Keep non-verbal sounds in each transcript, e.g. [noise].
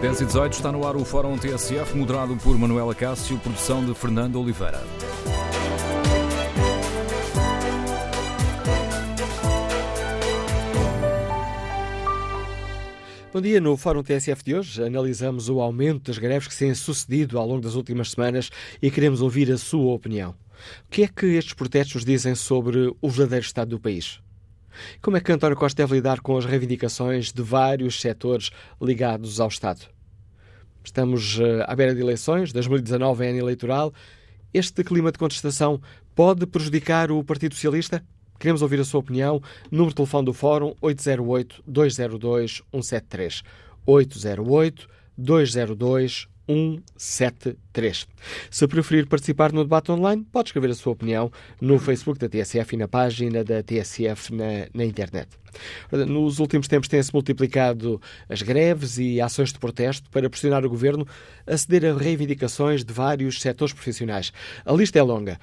10 e 18 está no ar o Fórum TSF, moderado por Manuela Cássio, produção de Fernando Oliveira. Bom dia. No Fórum TSF de hoje analisamos o aumento das greves que se têm sucedido ao longo das últimas semanas e queremos ouvir a sua opinião. O que é que estes protestos dizem sobre o verdadeiro estado do país? Como é que António Costa deve lidar com as reivindicações de vários setores ligados ao Estado? Estamos eh, à beira de eleições, 2019 é ano eleitoral. Este clima de contestação pode prejudicar o Partido Socialista? Queremos ouvir a sua opinião. Número de telefone do Fórum 808-202-173. 808-202-173. 173. Se preferir participar no debate online, pode escrever a sua opinião no Facebook da TSF e na página da TSF na, na internet. Nos últimos tempos têm-se multiplicado as greves e ações de protesto para pressionar o governo a ceder a reivindicações de vários setores profissionais. A lista é longa.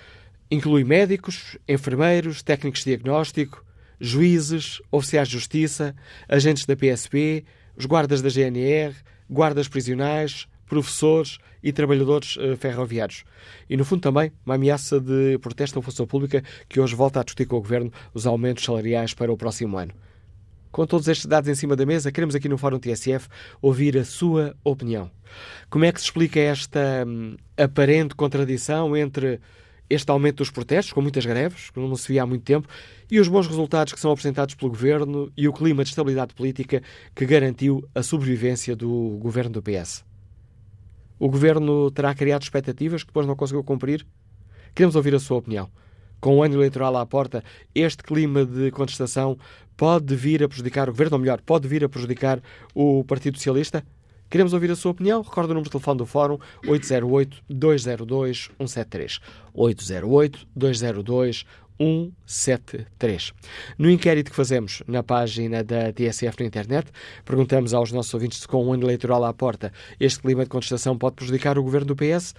Inclui médicos, enfermeiros, técnicos de diagnóstico, juízes, oficiais de justiça, agentes da PSP, os guardas da GNR, guardas prisionais, professores e trabalhadores uh, ferroviários. E, no fundo, também uma ameaça de protesto da função pública que hoje volta a discutir com o Governo os aumentos salariais para o próximo ano. Com todos estes dados em cima da mesa, queremos aqui no Fórum TSF ouvir a sua opinião. Como é que se explica esta hum, aparente contradição entre este aumento dos protestos, com muitas greves, que não se via há muito tempo, e os bons resultados que são apresentados pelo Governo e o clima de estabilidade política que garantiu a sobrevivência do Governo do PS? O governo terá criado expectativas que depois não conseguiu cumprir? Queremos ouvir a sua opinião. Com o ano eleitoral à porta, este clima de contestação pode vir a prejudicar o governo, ou melhor, pode vir a prejudicar o Partido Socialista? Queremos ouvir a sua opinião? Recordo o número de telefone do Fórum 808-202-173. 808-202-173. 173. No inquérito que fazemos na página da TSF na internet, perguntamos aos nossos ouvintes se com o ano eleitoral à porta este clima de contestação pode prejudicar o governo do PS.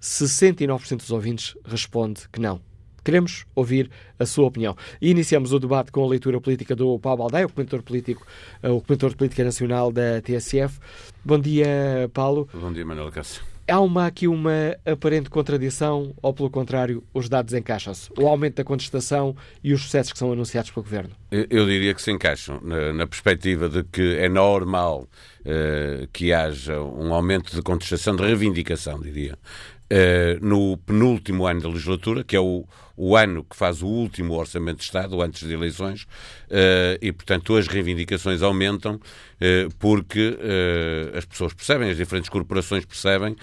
69% dos ouvintes responde que não. Queremos ouvir a sua opinião. E iniciamos o debate com a leitura política do Paulo Baldeia, o comentador político, eh, o comentador de política nacional da TSF. Bom dia, Paulo. Bom dia, Manuel Cássio há uma, aqui uma aparente contradição, ou pelo contrário, os dados encaixam-se? O aumento da contestação e os sucessos que são anunciados pelo Governo? Eu diria que se encaixam, na, na perspectiva de que é normal uh, que haja um aumento de contestação, de reivindicação, diria, uh, no penúltimo ano da legislatura, que é o, o ano que faz o último Orçamento de Estado, antes das eleições, uh, e, portanto, as reivindicações aumentam uh, porque uh, as pessoas percebem, as diferentes corporações percebem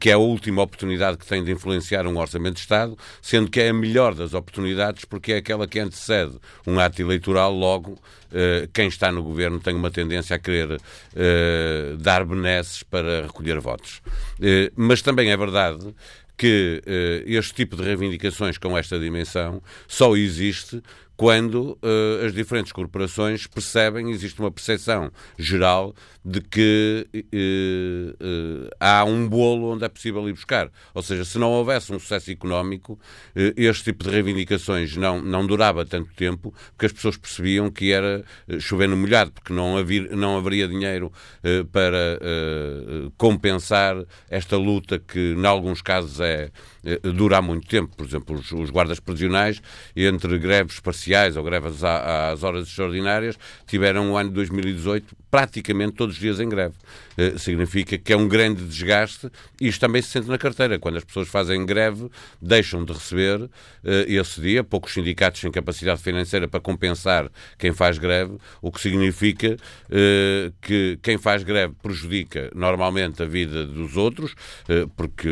que é a última oportunidade que têm de influenciar um Orçamento de Estado, sendo que é a melhor das oportunidades porque é aquela que antecede um ato eleitoral, logo quem está no governo tem uma tendência a querer dar benesses para recolher votos. mas também é verdade que uh, este tipo de reivindicações com esta dimensão só existe quando uh, as diferentes corporações percebem, existe uma percepção geral de que uh, uh, há um bolo onde é possível ir buscar. Ou seja, se não houvesse um sucesso económico, este tipo de reivindicações não, não durava tanto tempo, porque as pessoas percebiam que era chover no molhado, porque não, havia, não haveria dinheiro para compensar esta luta que, em alguns casos, é, dura há muito tempo. Por exemplo, os, os guardas prisionais, entre greves parciais ou greves às horas extraordinárias, tiveram o ano de 2018 praticamente todos os dias em greve. Uh, significa que é um grande desgaste e isto também se sente na carteira. Quando as pessoas fazem greve, deixam de receber uh, esse dia, poucos sindicatos têm capacidade financeira para compensar quem faz greve, o que significa uh, que quem faz greve prejudica normalmente a vida dos outros, porque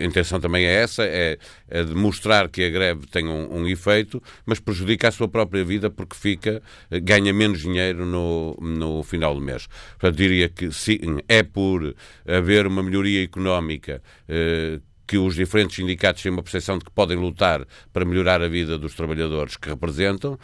a intenção também é essa, é, é demonstrar que a greve tem um, um efeito, mas prejudica a sua própria vida porque fica, ganha menos dinheiro no, no final do mês. Portanto, diria que sim, é por haver uma melhoria económica eh, que os diferentes sindicatos têm uma percepção de que podem lutar para melhorar a vida dos trabalhadores que representam,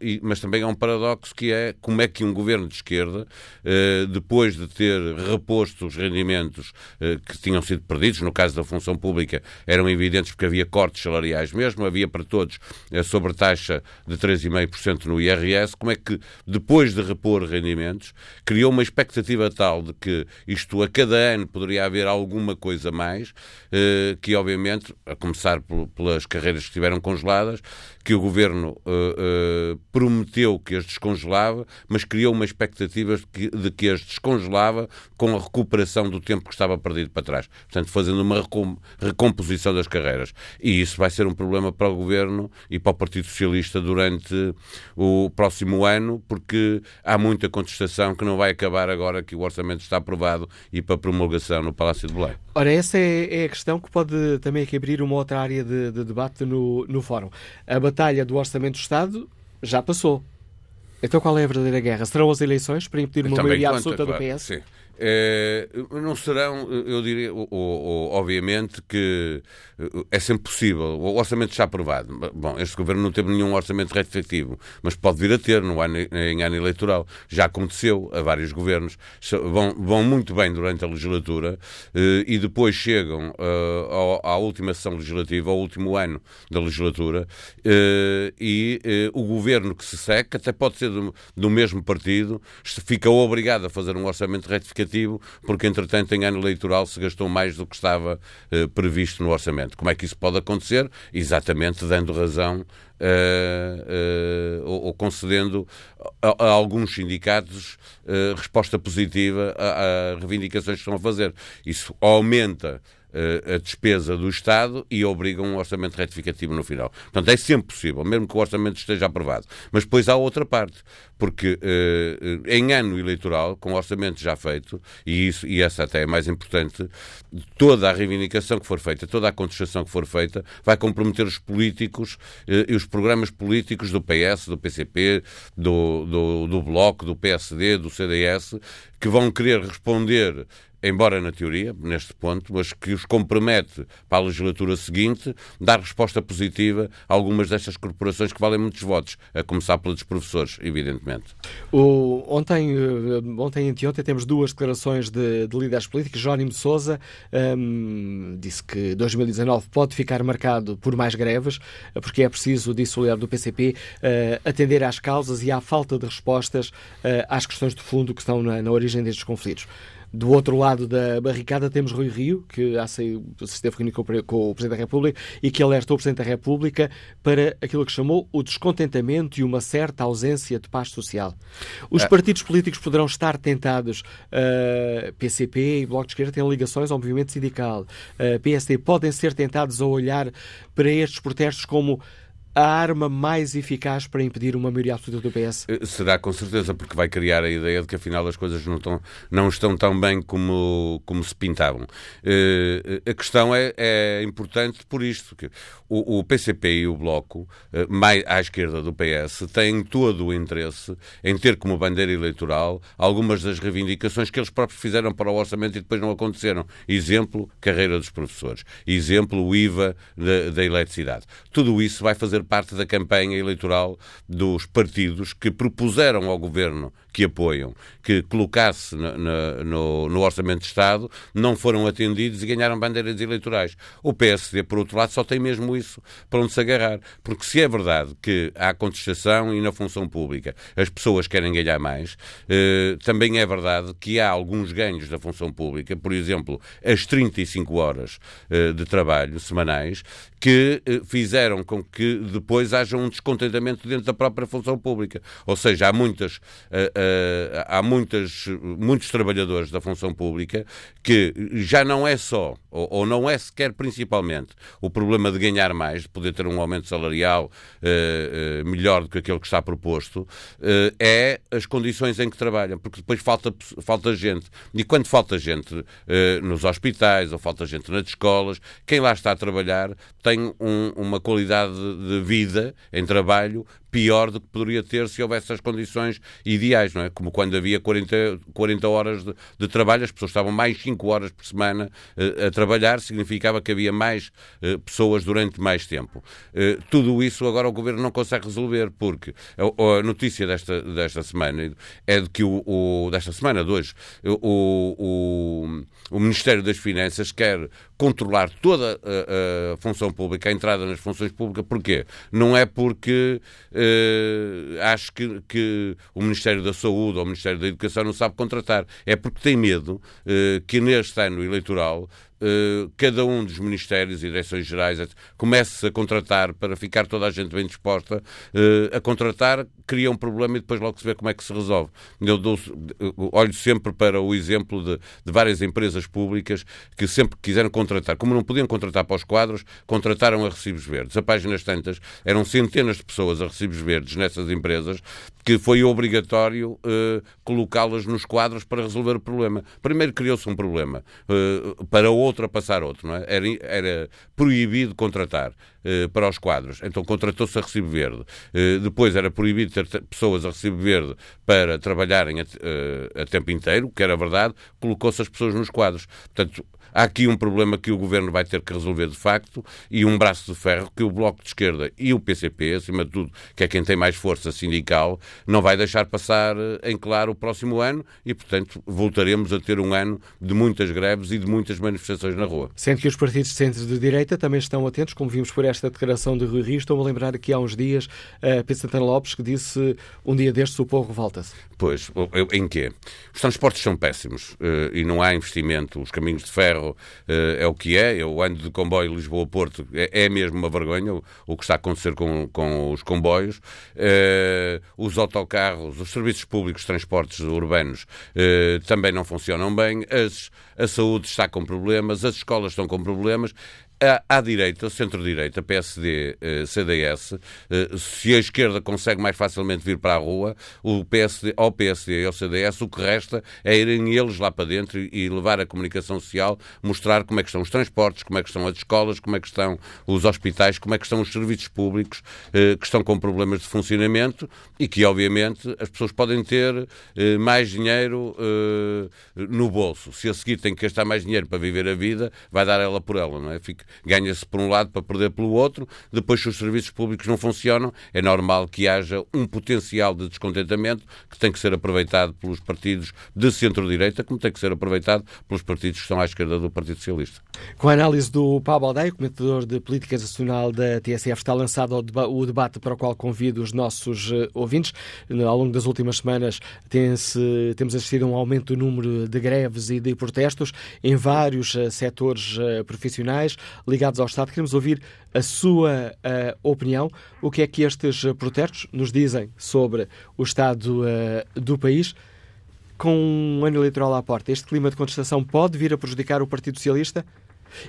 e, mas também há um paradoxo que é como é que um governo de esquerda, uh, depois de ter reposto os rendimentos uh, que tinham sido perdidos, no caso da função pública, eram evidentes porque havia cortes salariais mesmo, havia para todos a sobretaxa de 3,5% no IRS, como é que depois de repor rendimentos, criou uma expectativa tal de que isto a cada ano poderia haver alguma coisa mais, que obviamente, a começar pelas carreiras que estiveram congeladas, que o governo uh, uh, prometeu que as descongelava, mas criou uma expectativa de que, de que, as descongelava com a recuperação do tempo que estava perdido para trás. Portanto, fazendo uma recom recomposição das carreiras. E isso vai ser um problema para o governo e para o Partido Socialista durante o próximo ano, porque há muita contestação que não vai acabar agora que o orçamento está aprovado e para promulgação no Palácio de Belém. Ora, essa é, é, a questão que pode também aqui abrir uma outra área de, de debate no, no Fórum. A batalha do Orçamento do Estado já passou. Então qual é a verdadeira guerra? Serão as eleições para impedir uma maioria absoluta do PS? Sim. É, não serão, eu diria, obviamente que é sempre possível. O orçamento está aprovado. Bom, este governo não teve nenhum orçamento retrospectivo, mas pode vir a ter no ano, em ano eleitoral. Já aconteceu a vários governos. Vão, vão muito bem durante a legislatura eh, e depois chegam eh, à última sessão legislativa, ao último ano da legislatura, eh, e o governo que se seca, até pode ser do, do mesmo partido, fica obrigado a fazer um orçamento retificativo porque entretanto em ano eleitoral se gastou mais do que estava eh, previsto no orçamento. Como é que isso pode acontecer? Exatamente dando razão Uh, uh, ou, ou, concedendo a, a, alguns sindicatos uh, resposta positiva a, a, reivindicações que estão a fazer. Isso aumenta a despesa do Estado e obriga um orçamento retificativo no final. Portanto, é sempre possível, mesmo que o orçamento esteja aprovado. Mas depois há outra parte, porque uh, em ano eleitoral, com o orçamento já feito, e, isso, e essa até é mais importante, toda a reivindicação que for feita, toda a contestação que for feita, vai comprometer os políticos uh, e os programas políticos do PS, do PCP, do, do, do Bloco, do PSD, do CDS, que vão querer responder embora na teoria, neste ponto, mas que os compromete para a legislatura seguinte dar resposta positiva a algumas destas corporações que valem muitos votos, a começar pelos professores, evidentemente. O, ontem, eh, ontem e anteontem temos duas declarações de, de líderes políticos. Jónimo de Sousa um, disse que 2019 pode ficar marcado por mais greves, porque é preciso, o líder do PCP, uh, eh, atender às causas e à falta de respostas uh, às questões de fundo que estão na, na origem destes conflitos. Do outro lado da barricada temos Rui Rio, que se esteve reunido com o Presidente da República e que alertou o Presidente da República para aquilo que chamou o descontentamento e uma certa ausência de paz social. Os é. partidos políticos poderão estar tentados, uh, PCP e Bloco de Esquerda têm ligações ao movimento sindical, uh, PSD podem ser tentados a olhar para estes protestos como a arma mais eficaz para impedir uma maioria absoluta do PS? Eh, será com certeza, porque vai criar a ideia de que afinal as coisas não estão, não estão tão bem como, como se pintavam. Uh, a questão é, é, importante por isto, que o, o, PCP e o Bloco, uh, mais à esquerda do PS, têm todo o interesse em ter como bandeira eleitoral algumas das reivindicações que eles próprios fizeram para o orçamento e depois não aconteceram. Exemplo, carreira dos professores. Exemplo, o IVA da, da eletricidade. Tudo isso vai fazer parte da campanha eleitoral dos partidos que propuseram ao governo que apoiam que colocasse no, no, no, Orçamento de Estado, não foram atendidos e ganharam bandeiras eleitorais. O PSD, por outro lado, só tem mesmo isso para onde se agarrar. Porque se é verdade que há contestação e na função pública as pessoas querem ganhar mais, eh, também é verdade que há alguns ganhos da função pública, por exemplo, as 35 horas eh, de trabalho semanais, que eh, fizeram com que depois haja um descontentamento dentro da própria função pública. Ou seja, há muitas, uh, há muitas, muitos trabalhadores da função pública que já não é só, ou, ou, não é sequer principalmente, o problema de ganhar mais, de poder ter um aumento salarial uh, melhor do que aquele que está proposto, é as condições em que trabalham, porque depois falta, falta gente. E quando falta gente nos hospitais ou falta gente nas escolas, quem lá está a trabalhar tem um, uma qualidade de vida em trabalho pior do que poderia ter se houvesse as condições ideais, não é? Como quando havia 40, 40 horas de, de trabalho, as pessoas estavam mais 5 horas por semana uh, a trabalhar, significava que havia mais uh, pessoas durante mais tempo. Uh, tudo isso agora o Governo não consegue resolver, porque a, a notícia desta, desta semana é de que o, o desta semana de hoje, o, o, o Ministério das Finanças quer controlar toda a, a, função pública, a entrada nas funções públicas. Porquê? Não é porque acho que, que, o Ministério da Saúde ou o Ministério da Educação não sabe contratar. É porque tem medo uh, que neste ano eleitoral cada um dos ministérios e direções gerais comece a contratar para ficar toda a gente bem disposta uh, a contratar, cria um problema e depois logo se vê como é que se resolve. Eu dou, olho sempre para o exemplo de, de, várias empresas públicas que sempre quiseram contratar, como não podiam contratar para os quadros, contrataram a recibos verdes. A páginas tantas eram centenas de pessoas a recibos verdes nessas empresas que foi obrigatório uh, colocá-las nos quadros para resolver o problema. Primeiro criou-se um problema para ultrapassar outro, não é? Era, era proibido contratar uh, para os quadros, então contratou-se a recibo verde. depois era proibido ter pessoas a recibo verde para trabalharem a, a tempo inteiro, que era verdade, colocou-se as pessoas nos quadros. Portanto, Há aqui um problema que o Governo vai ter que resolver de facto e um braço de ferro que o Bloco de Esquerda e o PCP, acima de tudo, que é quem tem mais força sindical, não vai deixar passar eh, em claro o próximo ano e, portanto, voltaremos a ter um ano de muitas greves e de muitas manifestações na rua. Sendo que os partidos de centro de direita também estão atentos, como vimos por esta declaração de Rui Rio, estou-me a lembrar aqui há uns dias a Pedro Santana Lopes que disse um dia destes o povo revolta-se. Pois, em quê? Os transportes são péssimos eh, e não há investimento, os caminhos de ferro uh, é o que é. Eu ando de comboio Lisboa-Porto, é, é, mesmo uma vergonha o, que está a acontecer com, com os comboios. Uh, os autocarros, os serviços públicos de transportes urbanos também não funcionam bem. As, a saúde está com problemas, as escolas estão com problemas à, direita, centro-direita, PSD, eh, CDS, eh, se a esquerda consegue mais facilmente vir para a rua, o PSD, ao PSD e ao CDS, o que resta é irem eles lá para dentro e, levar a comunicação social, mostrar como é que estão os transportes, como é que estão as escolas, como é que estão os hospitais, como é que estão os serviços públicos eh, que estão com problemas de funcionamento e que, obviamente, as pessoas podem ter mais dinheiro no bolso. Se a seguir tem que gastar mais dinheiro para viver a vida, vai dar ela por ela, não é? Fica, ganha-se por um lado para perder pelo outro, depois se os serviços públicos não funcionam, é normal que haja um potencial de descontentamento que tem que ser aproveitado pelos partidos de centro-direita, como tem que ser aproveitado pelos partidos que estão à esquerda do Partido Socialista. Com a análise do Pablo Aldeia, comentador de Política Nacional da TSF, está lançado o debate para o qual convido os nossos eh, ouvintes. Ao longo das últimas semanas temos assistido a um aumento do número de greves e de protestos em vários eh, setores eh, profissionais ligados ao Estado. Queremos ouvir a sua uh, opinião. O que é que estes protestos nos dizem sobre o estado uh, do país? Com um ano eleitoral à porta, este clima de contestação pode vir a prejudicar o Partido Socialista?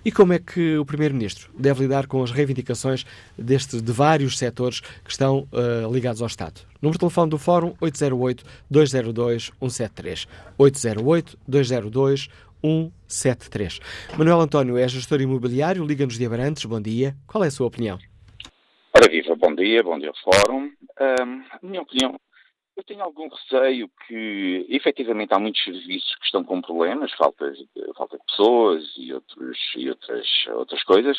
E como é que o Primeiro-Ministro deve lidar com as reivindicações deste, de vários setores que estão uh, ligados ao Estado? Número de telefone do Fórum 808-202-173. 808-202-173. 173. Manuel António é gestor imobiliário, Liga-nos de Abrantes. Bom dia. Qual é a sua opinião? Ora viva, bom dia, bom dia Fórum. Um, minha opinião, eu tenho algum receio que efetivamente há muitos serviços que estão com problemas, falta de, falta de pessoas e, outros, e outras, outras coisas,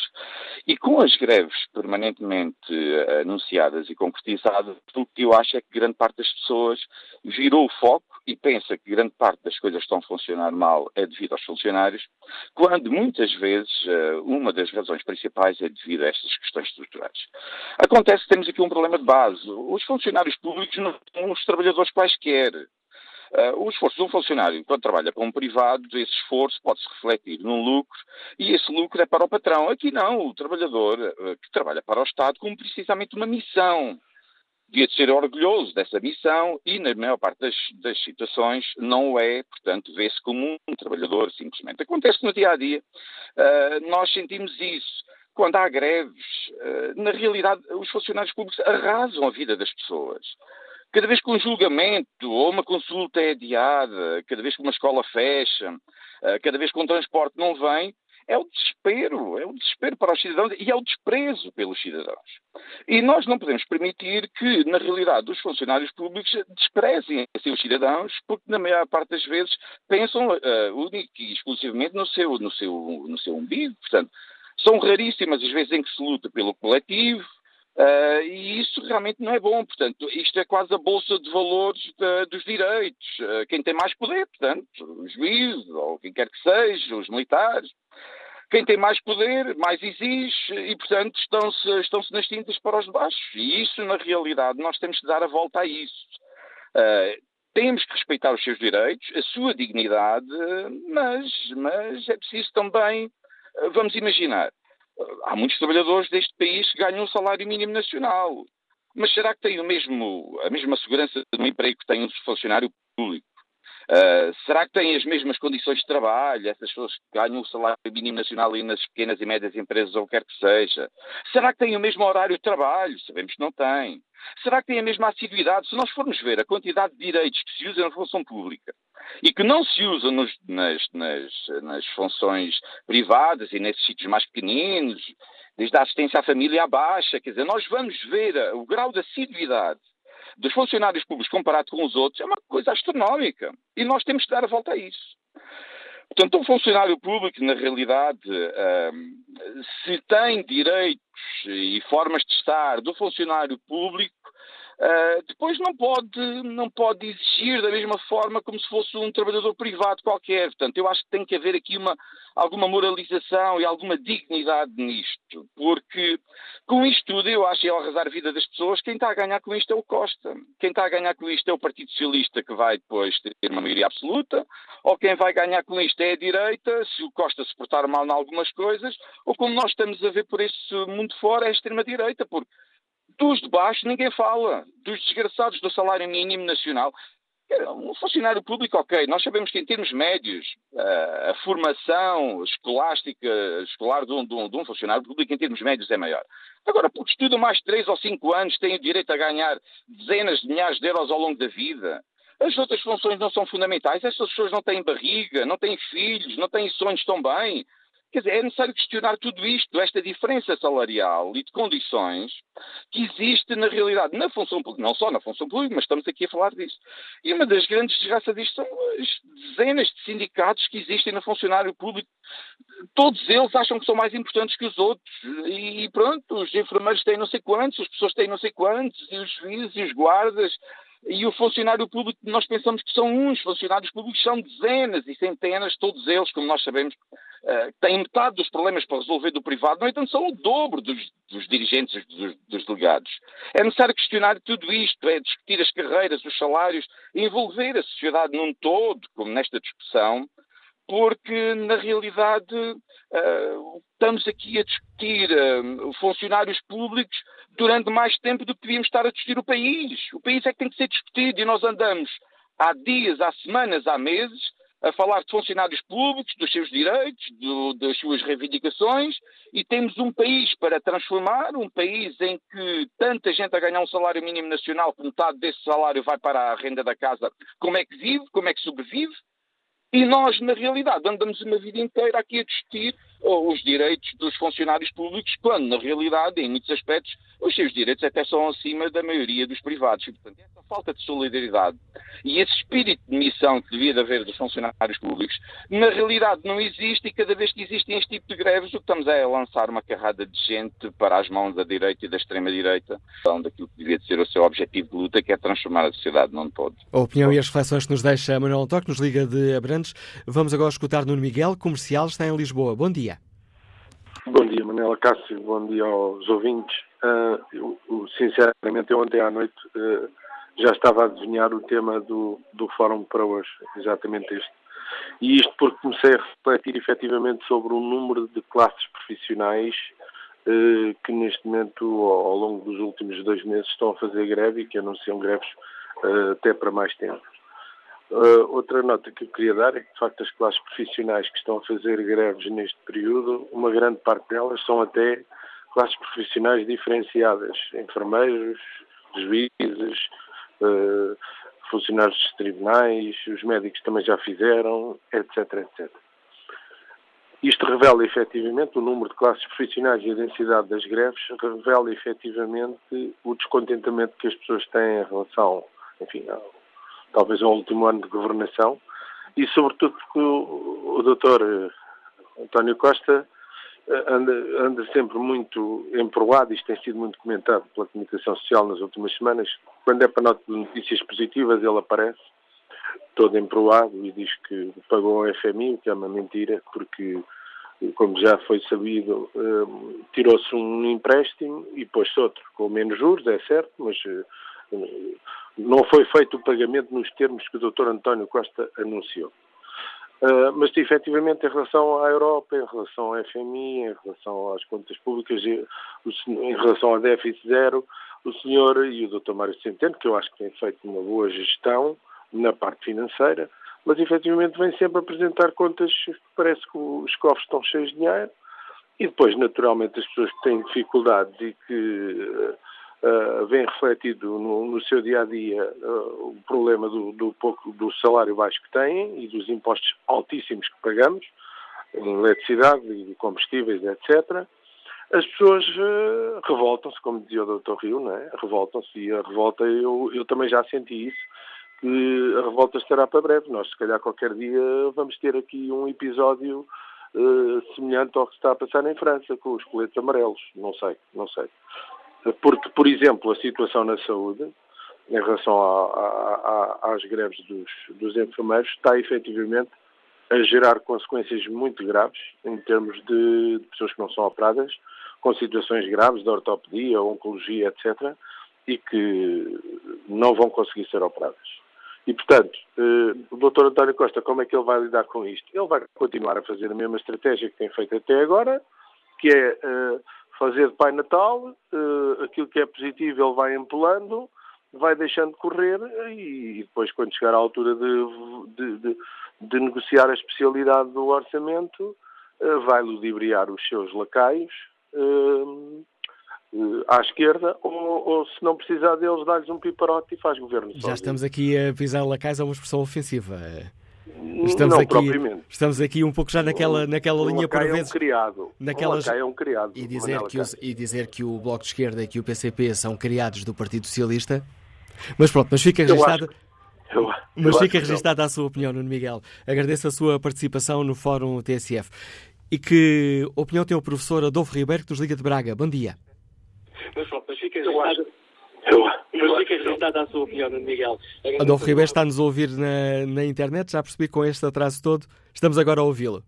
e com as greves permanentemente anunciadas e concretizadas, o que eu acho é que grande parte das pessoas virou o foco e pensa que grande parte das coisas estão a funcionar mal é devido aos funcionários, quando muitas vezes eh, uma das razões principais é devido a estas questões estruturais. Acontece que temos aqui um problema de base. Os funcionários públicos não são os trabalhadores quaisquer. Uh, o esforço de um funcionário, quando trabalha para um privado, esse esforço pode-se refletir num lucro e esse lucro é para o patrão. Aqui não, o trabalhador uh, que trabalha para o Estado cumpre precisamente uma missão devia ser orgulhoso dessa missão e, na maior parte das, das situações, não é, portanto, vê-se como um trabalhador simplesmente. Acontece no dia a dia, uh, nós sentimos isso. Quando há greves, uh, na realidade, os funcionários públicos arrasam a vida das pessoas. Cada vez que um julgamento ou uma consulta é adiada, cada vez que uma escola fecha, uh, cada vez que um transporte não vem, é o desespero, é o desespero para os cidadãos e é o desprezo pelos cidadãos. E nós não podemos permitir que, na realidade, os funcionários públicos desprezem assim, os cidadãos, porque na maior parte das vezes pensam uh, e exclusivamente no seu, no, seu, no seu umbigo. Portanto, são raríssimas as vezes em que se luta pelo coletivo, Uh, e isso realmente não é bom. Portanto, isto é quase a bolsa de valores de, dos direitos. Uh, quem tem mais poder, portanto, os juízes, ou quem quer que seja, os militares. Quem tem mais poder, mais exige, e, portanto, estão-se estão nas tintas para os de baixo. E isso, na realidade, nós temos de dar a volta a isso. Uh, temos que respeitar os seus direitos, a sua dignidade, mas, mas é preciso também, vamos imaginar, há muitos trabalhadores deste país que ganham um salário mínimo nacional. Mas será que têm o mesmo, a mesma segurança de um emprego que tem um funcionário público? Uh, será que têm as mesmas condições de trabalho, essas pessoas que ganham o salário mínimo nacional e nas pequenas e médias empresas ou quer que seja? Será que têm o mesmo horário de trabalho? Sabemos que não têm. Será que têm a mesma assiduidade? Se nós formos ver a quantidade de direitos que se usam na função pública e que não se usam nos, nas, nas, nas funções privadas e nesses sítios mais pequeninos, desde a assistência à família à baixa, quer dizer, nós vamos ver o grau de assiduidade dos funcionários públicos comparado com os outros é uma coisa astronómica. E nós temos que dar a volta a isso. Portanto, um funcionário público, na realidade, se tem direitos e formas de estar do funcionário público, Uh, depois não pode, não pode exigir da mesma forma como se fosse um trabalhador privado qualquer. Portanto, eu acho que tem que haver aqui uma, alguma moralização e alguma dignidade nisto, porque com isto tudo eu acho que é arrasar a vida das pessoas. Quem está a ganhar com isto é o Costa. Quem está a ganhar com isto é o Partido Socialista, que vai depois ter uma maioria absoluta, ou quem vai ganhar com isto é a direita, se o Costa se portar mal em algumas coisas, ou como nós estamos a ver por esse mundo fora, é a extrema-direita, porque dos de baixo ninguém fala. Dos desgraçados do salário mínimo nacional. Um funcionário público, ok, nós sabemos que em termos médios a formação escolástica, escolar de um, de, um, de um, funcionário público em termos médios é maior. Agora, porque estudam mais de 3 ou 5 anos, têm o direito a ganhar dezenas de milhares de euros ao longo da vida. As outras funções não são fundamentais. Estas pessoas não têm barriga, não têm filhos, não têm sonhos tão bem. Quer dizer, é necessário questionar tudo isto, esta diferença salarial e de condições que existe na realidade, na função pública, não só na função pública, mas estamos aqui a falar disto. E uma das grandes desgraças disto são as dezenas de sindicatos que existem no funcionário público. Todos eles acham que são mais importantes que os outros. E pronto, os enfermeiros têm não sei quantos, as pessoas têm não sei quantos, e os juízes e os guardas e o funcionário público, nós pensamos que são uns, funcionários públicos são dezenas e centenas, todos eles, como nós sabemos, uh, têm metade dos problemas para resolver do privado, no entanto são o dobro dos, dos dirigentes, dos, dos, delegados. É necessário questionar tudo isto, é discutir as carreiras, os salários, envolver a sociedade num todo, como nesta discussão, porque na realidade uh, estamos aqui a discutir uh, funcionários públicos durante mais tempo do que devíamos estar a discutir o país. O país é que tem que ser discutido e nós andamos há dias, há semanas, há meses a falar de funcionários públicos, dos seus direitos, do, das suas reivindicações, e temos um país para transformar, um país em que tanta gente a ganhar um salário mínimo nacional, que metade desse salário vai para a renda da casa, como é que vive, como é que sobrevive, e nós, na realidade, andamos uma vida inteira aqui a discutir os direitos dos funcionários públicos, quando, na realidade, em muitos aspectos, os seus direitos até são acima da maioria dos privados. E, portanto, essa falta de solidariedade e esse espírito de missão que devia haver dos funcionários públicos, na realidade não existe e cada vez que existem este tipo de greves, o que estamos é a lançar uma carrada de gente para as mãos da direita e da extrema-direita, daquilo que devia ser o seu objetivo de luta, que é transformar a sociedade num todo. A opinião e as reflexões que nos deixa Manuel António, nos liga de Abrantes. Vamos agora escutar Nuno Miguel, comercial, está em Lisboa. Bom dia. Bom dia, Manela Cássio. Bom dia aos ouvintes. Uh, eu, sinceramente, eu ontem à noite uh, já estava a adivinhar o tema do, do fórum para hoje, exatamente este. E isto porque comecei a refletir efetivamente sobre o número de classes profissionais uh, que neste momento, ao, ao, longo dos últimos dois meses, estão a fazer greve e que anunciam greves até para mais tempo. Uh, outra nota que eu queria dar é que, de facto, as classes profissionais que estão a fazer greves neste período, uma grande parte delas são até classes profissionais diferenciadas, enfermeiros, juízes, uh, funcionários dos tribunais, os médicos também já fizeram, etc, etc. Isto revela efetivamente o número de classes profissionais e a densidade das greves, revela efetivamente o descontentamento que as pessoas têm em relação, enfim, ao, talvez ao último ano de governação e, sobretudo, porque o, o doutor eh, António Costa eh, anda, anda sempre muito emproado, isto tem sido muito comentado pela comunicação social nas últimas semanas. Quando é para notícias positivas, ele aparece todo emproado e diz que pagou ao FMI, o que é uma mentira, porque, como já foi sabido, eh, tirou-se um empréstimo e pôs-se outro, com menos juros, é certo, mas eh, não foi feito o pagamento nos termos que o Dr. António Costa anunciou. Uh, mas efetivamente em relação à Europa, em relação ao FMI, em relação às contas públicas, em relação ao déficit zero, o senhor e o Dr. Mário Centeno, que eu acho que têm feito uma boa gestão na parte financeira, mas efetivamente vem sempre apresentar contas que parece que os cofres estão cheios de dinheiro e depois, naturalmente, as pessoas que têm dificuldades e que uh, vem refletido no, no, seu dia a dia uh, o problema do, do, pouco do salário baixo que têm e dos impostos altíssimos que pagamos em eletricidade e combustíveis, etc. As pessoas uh, revoltam-se, como dizia o Dr. Rio, não é? revoltam-se e a revolta, eu, eu também já senti isso, que a revolta estará para breve. Nós, se calhar, qualquer dia vamos ter aqui um episódio semelhante ao que está a passar em França, com os coletes amarelos. Não sei, não sei. Porque, por exemplo, a situação na saúde, em relação a, a, a, às greves dos, dos enfermeiros, está efetivamente a gerar consequências muito graves em termos de, de, pessoas que não são operadas, com situações graves de ortopedia, oncologia, etc., e que não vão conseguir ser operadas. E, portanto, eh, o Dr. António Costa, como é que ele vai lidar com isto? Ele vai continuar a fazer a mesma estratégia que tem feito até agora, que é eh, fazer de Pai Natal, uh, aquilo que é positivo ele vai empolando, vai deixando correr e, depois, quando chegar à altura de, de, de, de negociar a especialidade do orçamento, uh, vai ludibriar os seus lacaios uh, à esquerda ou, ou, se não precisar deles, dá-lhes um piparote e faz governo. Já estamos aqui a pisar lacaios, é uma expressão ofensiva. Estamos não, aqui, propriamente. Estamos aqui um pouco já naquela, naquela linha por vezes. É um criado. Naquelas... É um criado. E dizer, que o, e dizer que o Bloco de Esquerda e que o PCP são criados do Partido Socialista. Mas pronto, mas fica registado. Eu, eu mas fica registada a sua opinião, Nuno Miguel. Agradeço a sua participação no Fórum TSF. E que opinião tem o professor Adolfo Ribeiro, que nos liga de Braga? Bom dia. Mas pronto, mas fica registado. Eu, mas fica registada a sua opinião, Miguel. Adolfo Ribeiro está-nos a ouvir na, na internet, já percebi com este atraso todo. Estamos agora a ouvi-lo.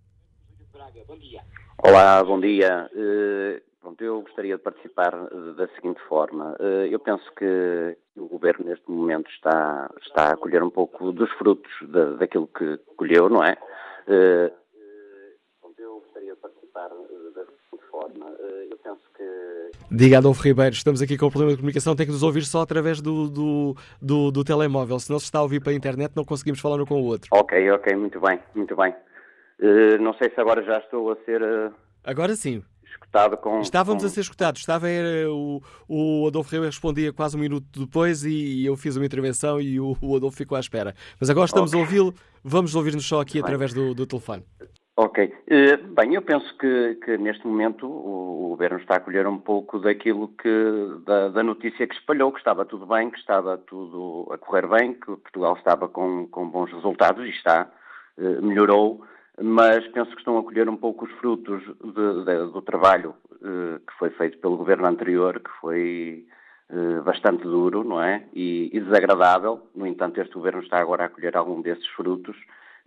Olá, bom dia. Uh, pronto, eu gostaria de participar da seguinte forma. Uh, eu penso que o Governo neste momento está, está a colher um pouco dos frutos de, daquilo que colheu, não é? Uh, pronto, eu gostaria de participar da seguinte forma. Penso que Diga Adolfo Ribeiro, estamos aqui com o problema de comunicação, tem que nos ouvir só através do, do, do, do telemóvel. Se não se está a ouvir para a internet, não conseguimos falar um com o outro. Ok, ok, muito bem, muito bem. Uh, não sei se agora já estou a ser. Uh, agora sim. Escutado com. Estávamos com... a ser escutados. Estava era, o, o Adolfo Ribeiro respondia quase um minuto depois e eu fiz uma intervenção e o, o Adolfo ficou à espera. Mas agora estamos okay. a ouvi-lo, vamos ouvir-nos só aqui através do, do telefone. Ok. Eh, bem, eu penso que, que, neste momento o, o, Governo está a colher um pouco daquilo que, da, da, notícia que espalhou, que estava tudo bem, que estava tudo a correr bem, que Portugal estava com, com bons resultados e está, eh, melhorou, mas penso que estão a colher um pouco os frutos de, de, do trabalho eh, que foi feito pelo Governo anterior, que foi bastante duro, não é? E, e desagradável. No entanto, este Governo está agora a colher algum desses frutos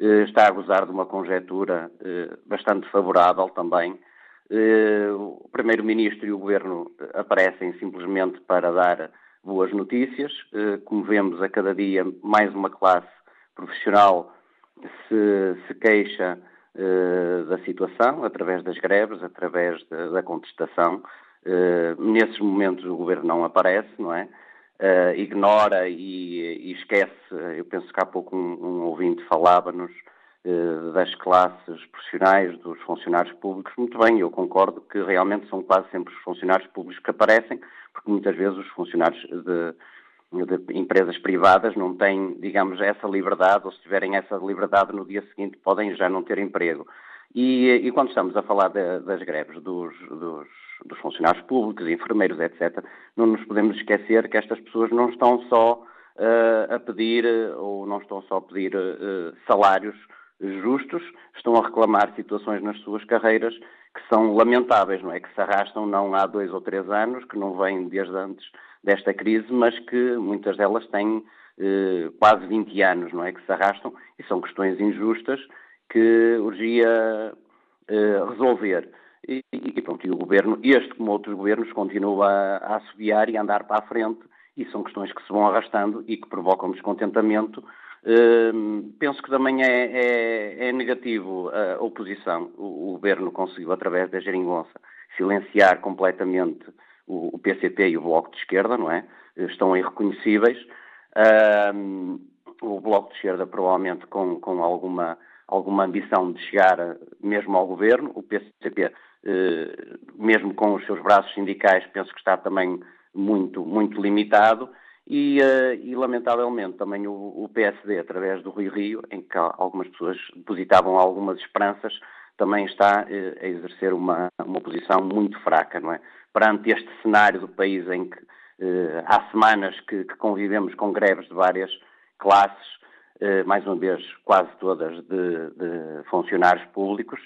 está a gozar de uma conjetura eh, bastante favorável também. Eh, o Primeiro-Ministro e o Governo aparecem simplesmente para dar boas notícias. Como vemos, a cada dia mais uma classe profissional se, se queixa da situação, através das greves, através da contestação. Nesses momentos o Governo não aparece, não é? Uh, ignora e, e, esquece. Eu penso que há pouco um, um ouvinte falava-nos uh, das classes profissionais, dos funcionários públicos. Muito bem, eu concordo que realmente são quase sempre os funcionários públicos que aparecem, porque muitas vezes os funcionários de, de empresas privadas não têm, digamos, essa liberdade, ou se tiverem essa liberdade no dia seguinte podem já não ter emprego. E, e quando estamos a falar de, das greves dos, dos, dos, funcionários públicos, enfermeiros, etc., não nos podemos esquecer que estas pessoas não estão só uh, a pedir, ou não estão só a pedir uh, salários justos, estão a reclamar situações nas suas carreiras que são lamentáveis, não é? Que se arrastam não há dois ou três anos, que não vêm desde antes desta crise, mas que muitas delas têm eh, quase 20 anos, não é? Que se arrastam e são questões injustas que urgia eh, resolver. E, e, pronto, e o governo, este como outros governos, continua a, a assobiar e a andar para a frente e são questões que se vão arrastando e que provocam descontentamento Uh, penso que também é, é, é, negativo a oposição. O, o, governo conseguiu, através da geringonça, silenciar completamente o, o, PCP e o Bloco de Esquerda, não é? Estão irreconhecíveis. Uh, o Bloco de Esquerda, provavelmente, com, com alguma, alguma ambição de chegar mesmo ao governo. O PCP, mesmo com os seus braços sindicais, penso que está também muito, muito limitado e, uh, e lamentavelmente também o, o, PSD, através do Rui Rio, em que algumas pessoas depositavam algumas esperanças, também está uh, a exercer uma, uma posição muito fraca, não é? Perante este cenário do país em que há semanas que, que, convivemos com greves de várias classes, mais uma vez quase todas de, de funcionários públicos,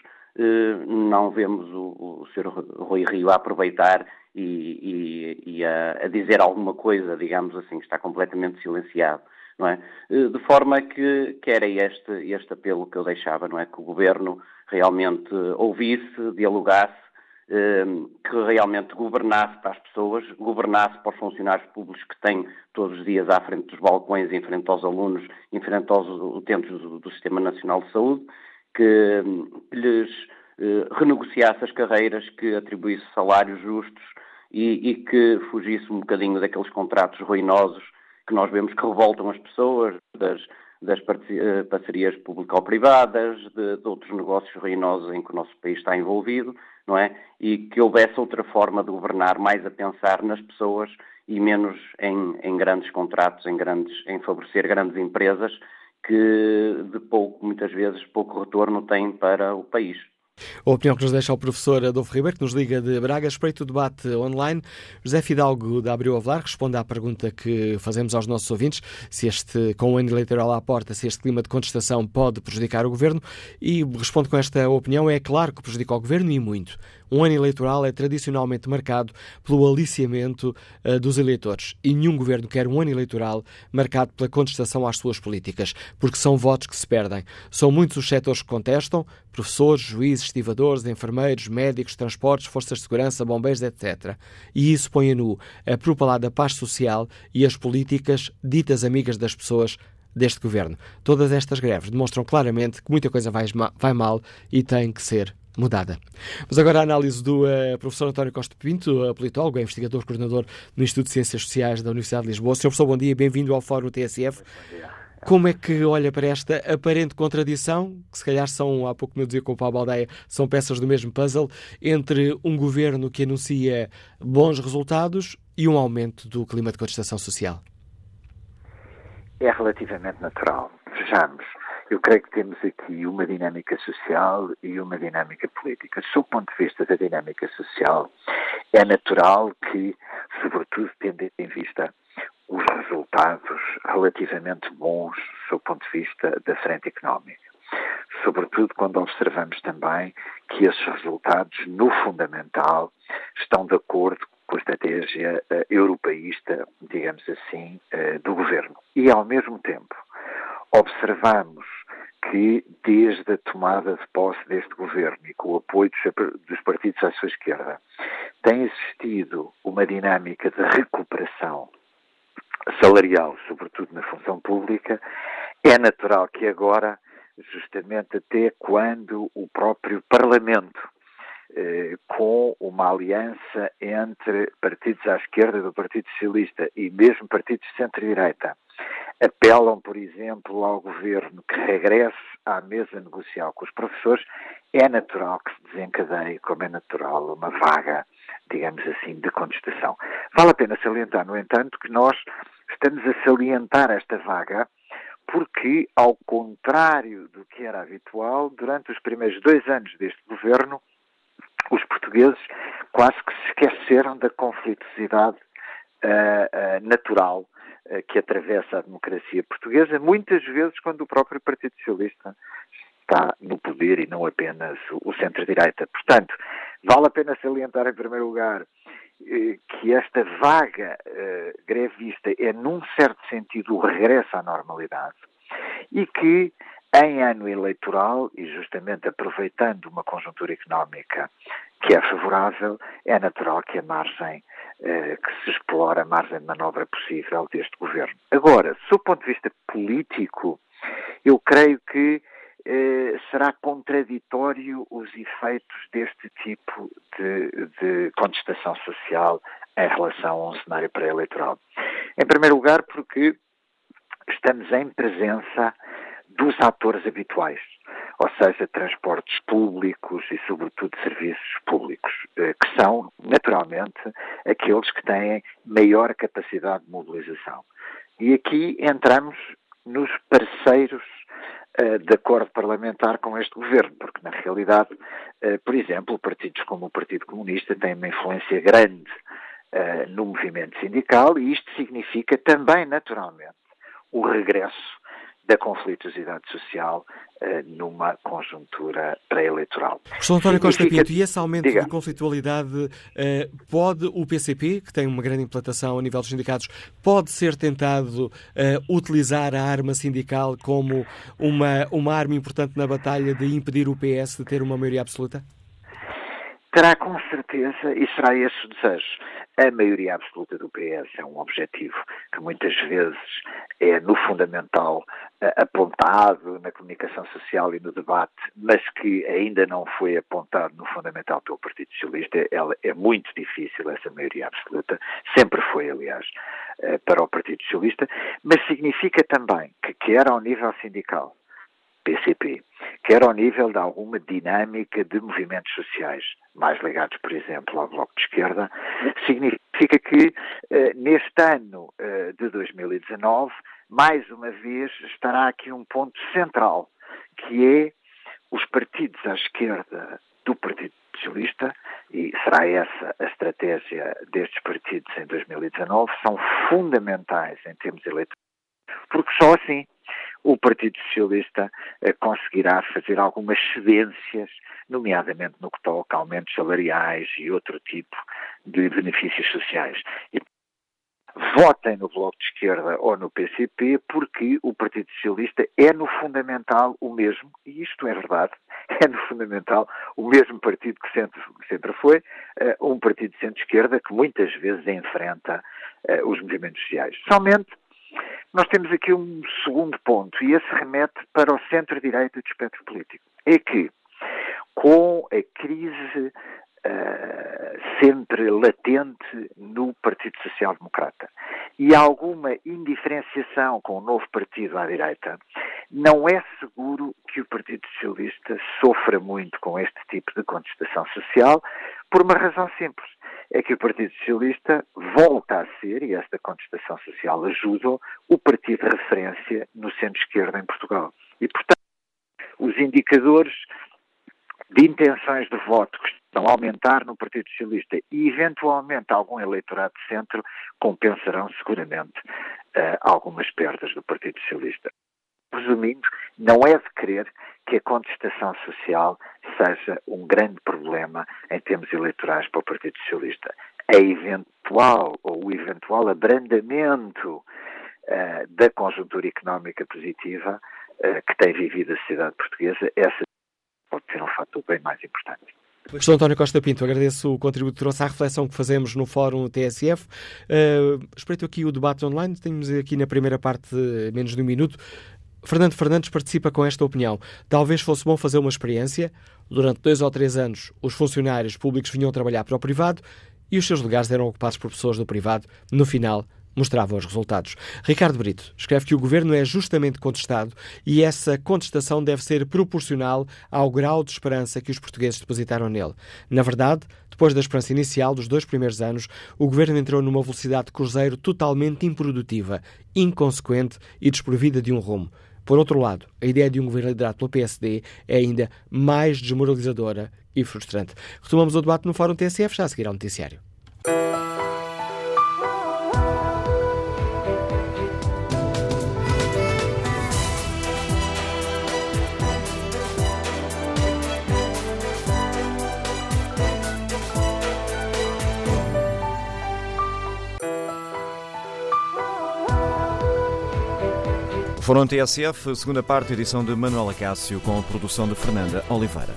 não vemos o, o Sr. Rui Rio a aproveitar e, e, e a, a, dizer alguma coisa, digamos assim, está completamente silenciado, não é? Eh, de forma que, que era este, este apelo que eu deixava, não é? Que o Governo realmente ouvisse, dialogasse, eh, que realmente governasse para as pessoas, governasse para os funcionários públicos que têm todos os dias à frente dos balcões, em frente aos alunos, em frente aos utentes do, do Sistema Nacional de Saúde, que, lhes eh, renegociasse as carreiras, que atribuísse salários justos, e, e, que fugisse um bocadinho daqueles contratos ruinosos que nós vemos que revoltam as pessoas, das, das eh, parcerias público-privadas, de, de, outros negócios ruinosos em que o nosso país está envolvido, não é? E que houvesse outra forma de governar, mais a pensar nas pessoas e menos em, em grandes contratos, em, grandes, em favorecer grandes empresas que de pouco, muitas vezes, pouco retorno têm para o país. A opinião que nos deixa o professor Adolfo Ribeiro, que nos liga de Braga. Espreito o debate online. José Fidalgo, da Abril Avelar, responde à pergunta que fazemos aos nossos ouvintes, se este, com o ano eleitoral à porta, se este clima de contestação pode prejudicar o Governo, e responde com esta opinião, é claro que prejudica o Governo e muito. Um ano eleitoral é tradicionalmente marcado pelo aliciamento uh, dos eleitores e nenhum governo quer um ano eleitoral marcado pela contestação às suas políticas, porque são votos que se perdem. São muitos os setores que contestam, professores, juízes, estivadores, enfermeiros, médicos, transportes, forças de segurança, bombeiros, etc. E isso põe a nu a propalada paz social e as políticas ditas amigas das pessoas deste governo. Todas estas greves demonstram claramente que muita coisa vai, vai mal e tem que ser mudada. Mas agora a análise do uh, professor António Costa Pinto, uh, politólogo, é investigador, coordenador no Instituto de Ciências Sociais da Universidade de Lisboa. Senhor professor, bom dia, bem-vindo ao Fórum TSF. Como é que olha para esta aparente contradição, que se calhar são, há pouco me dizia com o Paulo Baldeia, são peças do mesmo puzzle, entre um governo que anuncia bons resultados e um aumento do clima de contestação social? É relativamente natural. Vejamos, eu creio que temos aqui uma dinâmica social e uma dinâmica política. Sob o ponto de vista da dinâmica social, é natural que, sobretudo tendo em vista os resultados relativamente bons sob o ponto de vista da frente económica. Sobretudo quando observamos também que esses resultados, no fundamental, estão de acordo com a estratégia uh, europeísta, digamos assim, uh, do governo. E, ao mesmo tempo, observamos que, desde a tomada de posse deste governo e com o apoio dos, dos partidos à sua esquerda, tem existido uma dinâmica de recuperação salarial, sobretudo na função pública, é natural que agora, justamente até quando o próprio Parlamento, eh, com uma aliança entre partidos à esquerda do Partido Socialista e mesmo partidos de centro-direita, apelam, por exemplo, ao governo que regresse à mesa negocial com os professores, é natural que se desencadeie, como é natural, uma vaga, digamos assim, de contestação. Vale a pena salientar, no entanto, que nós estamos a salientar esta vaga porque, ao contrário do que era habitual, durante os primeiros dois anos deste governo, os portugueses quase que se esqueceram da conflituosidade uh, uh, natural uh, que atravessa a democracia portuguesa, muitas vezes quando o próprio Partido Socialista está no poder e não apenas o, centro-direita. Portanto, vale a pena salientar, em primeiro lugar, que esta vaga grevista é, num certo sentido, o regresso à normalidade e que em ano eleitoral e justamente aproveitando uma conjuntura económica que é favorável, é natural que a margem, eh, que se explora a margem de manobra possível deste governo. Agora, do ponto de vista político, eu creio que eh, será contraditório os efeitos deste tipo de, de contestação social em relação a um cenário pré-eleitoral. Em primeiro lugar, porque estamos em presença dos atores habituais, ou seja, transportes públicos e, sobretudo, serviços públicos, eh, que são, naturalmente, aqueles que têm maior capacidade de mobilização. E aqui entramos nos parceiros uh, de acordo parlamentar com este governo, porque, na realidade, uh, por exemplo, partidos como o Partido Comunista têm uma influência grande no movimento sindical e isto significa também, naturalmente, o regresso da conflituosidade social uh, numa conjuntura pré-eleitoral. Professor António Costa Pinto, e esse aumento Diga. de conflitualidade uh, pode o PCP, que tem uma grande implantação a nível dos sindicatos, pode ser tentado uh, utilizar a arma sindical como uma, uma arma importante na batalha de impedir o PS de ter uma maioria absoluta? Terá com certeza, e será esse o desejo. A maioria absoluta do PS é um objetivo que muitas vezes é no fundamental apontado na comunicação social e no debate, mas que ainda não foi apontado no fundamental pelo Partido Socialista. Ela é muito difícil essa maioria absoluta, sempre foi, aliás, eh, para o Partido Socialista, mas significa também que quer ao nível sindical, PCP, quer ao nível de alguma dinâmica de movimentos sociais, mais ligados, por exemplo, ao Bloco de Esquerda, significa que eh, neste ano eh, de 2019, mais uma vez, estará aqui um ponto central, que é os partidos à esquerda do Partido Socialista, e será essa a estratégia destes partidos em 2019, são fundamentais em termos eleitorais, porque só assim o Partido Socialista eh, conseguirá fazer algumas cedências, nomeadamente no que toca a aumentos salariais e outro tipo de benefícios sociais. E votem no Bloco de Esquerda ou no PCP, porque o Partido Socialista é no fundamental o mesmo, e isto é verdade, [laughs] é no fundamental o mesmo partido que sempre, sempre foi, uh, um partido de centro-esquerda que muitas vezes enfrenta uh, os movimentos sociais. Somente nós temos aqui um segundo ponto, e esse remete para o centro-direita do espectro político. É que, com a crise uh, sempre latente no Partido Social Democrata e alguma indiferenciação com o novo partido à direita, não é seguro que o Partido Socialista sofra muito com este tipo de contestação social, por uma razão simples é que o Partido Socialista volta a ser, e esta contestação social ajuda, o partido de referência no centro-esquerda em Portugal. E, portanto, os indicadores de intenções de voto que estão a aumentar no Partido Socialista e, eventualmente, algum eleitorado de centro compensarão seguramente uh, algumas perdas do Partido Socialista. Resumindo, não é de crer que a contestação social seja um grande problema em termos eleitorais para o Partido Socialista. A eventual ou o eventual abrandamento uh, da conjuntura económica positiva uh, que tem vivido a sociedade portuguesa, essa pode ser um fator bem mais importante. Professor António Costa Pinto, agradeço o contributo que trouxe à reflexão que fazemos no Fórum TSF. Uh, espreito aqui o debate online, temos aqui na primeira parte menos de um minuto. Fernando Fernandes participa com esta opinião. Talvez fosse bom fazer uma experiência. Durante dois ou três anos, os funcionários públicos vinham trabalhar para o privado e os seus lugares eram ocupados por pessoas do privado. No final, mostrava os resultados. Ricardo Brito escreve que o governo é justamente contestado e essa contestação deve ser proporcional ao grau de esperança que os portugueses depositaram nele. Na verdade, depois da esperança inicial dos dois primeiros anos, o governo entrou numa velocidade de cruzeiro totalmente improdutiva, inconsequente e desprovida de um rumo. Por outro lado, a ideia de um governo liderado pelo PSD é ainda mais desmoralizadora e frustrante. Retomamos o debate no Fórum TSF já a seguir ao noticiário. Foram TSF, segunda parte, edição de Manuela Cássio, com a produção de Fernanda Oliveira.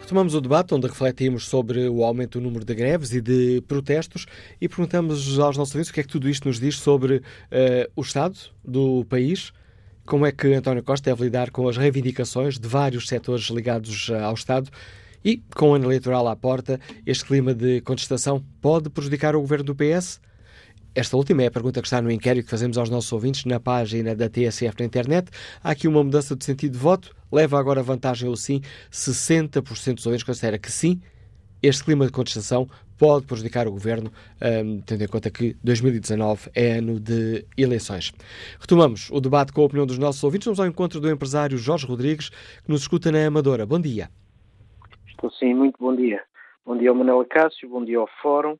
Retomamos o debate onde refletimos sobre o aumento do número de greves e de protestos e perguntamos aos nossos ouvintes o que é que tudo isto nos diz sobre uh, o Estado do país, como é que António Costa deve lidar com as reivindicações de vários setores ligados ao Estado e, com o ano eleitoral à porta, este clima de contestação pode prejudicar o governo do PS? Esta última é a pergunta que está no inquérito que fazemos aos nossos ouvintes na página da TSF na internet. Há aqui uma mudança de sentido de voto. Leva agora vantagem ao sim. 60% dos ouvintes considera que sim. Este clima de contestação pode prejudicar o governo, um, tendo em conta que 2019 é ano de eleições. Retomamos o debate com a opinião dos nossos ouvintes. Vamos ao encontro do empresário Jorge Rodrigues, que nos escuta na Amadora. Bom dia. Estou sim, muito bom dia. Bom dia ao Manuel Cássio, bom dia ao Fórum.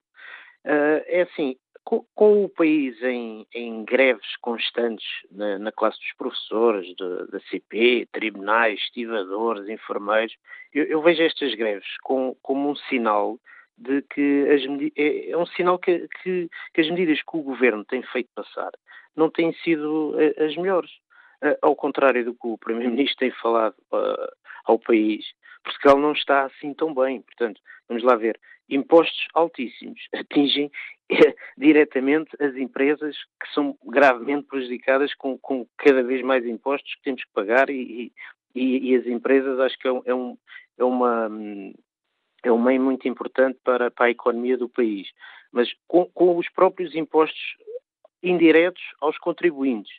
Uh, é assim, com, com, o país em, em greves constantes na, na, classe dos professores, da CP, tribunais, estivadores, enfermeiros, eu, eu, vejo estas greves com, como um sinal de que as é, é um sinal que, que, que, as medidas que o governo tem feito passar não têm sido eh, as melhores. Uh, ao contrário do que o Primeiro-Ministro tem falado uh, ao país, Portugal não está assim tão bem. Portanto, vamos lá ver. Impostos altíssimos [laughs] atingem é, diretamente as empresas que são gravemente prejudicadas com, com, cada vez mais impostos que temos que pagar e, e, e as empresas acho que é, um, é, um, é uma é um meio muito importante para, para a economia do país. Mas com, com os próprios impostos indiretos aos contribuintes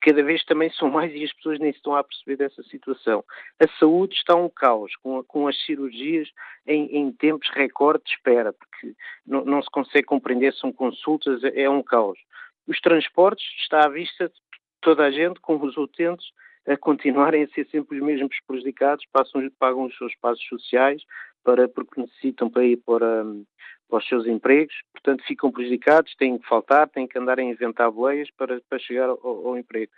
que cada vez também são mais e as pessoas nem se estão a perceber dessa situação. A saúde está um caos, com, com as cirurgias em, em tempos recorde de espera, porque não, não, se consegue compreender, são consultas, é, é um caos. Os transportes, está à vista de toda a gente, com os utentes, a continuarem a ser sempre os mesmos prejudicados, passam, pagam os seus passos sociais para, porque necessitam para ir para, para os seus empregos, portanto ficam prejudicados, têm que faltar, têm que andar a inventar boleias para, para chegar ao, ao emprego.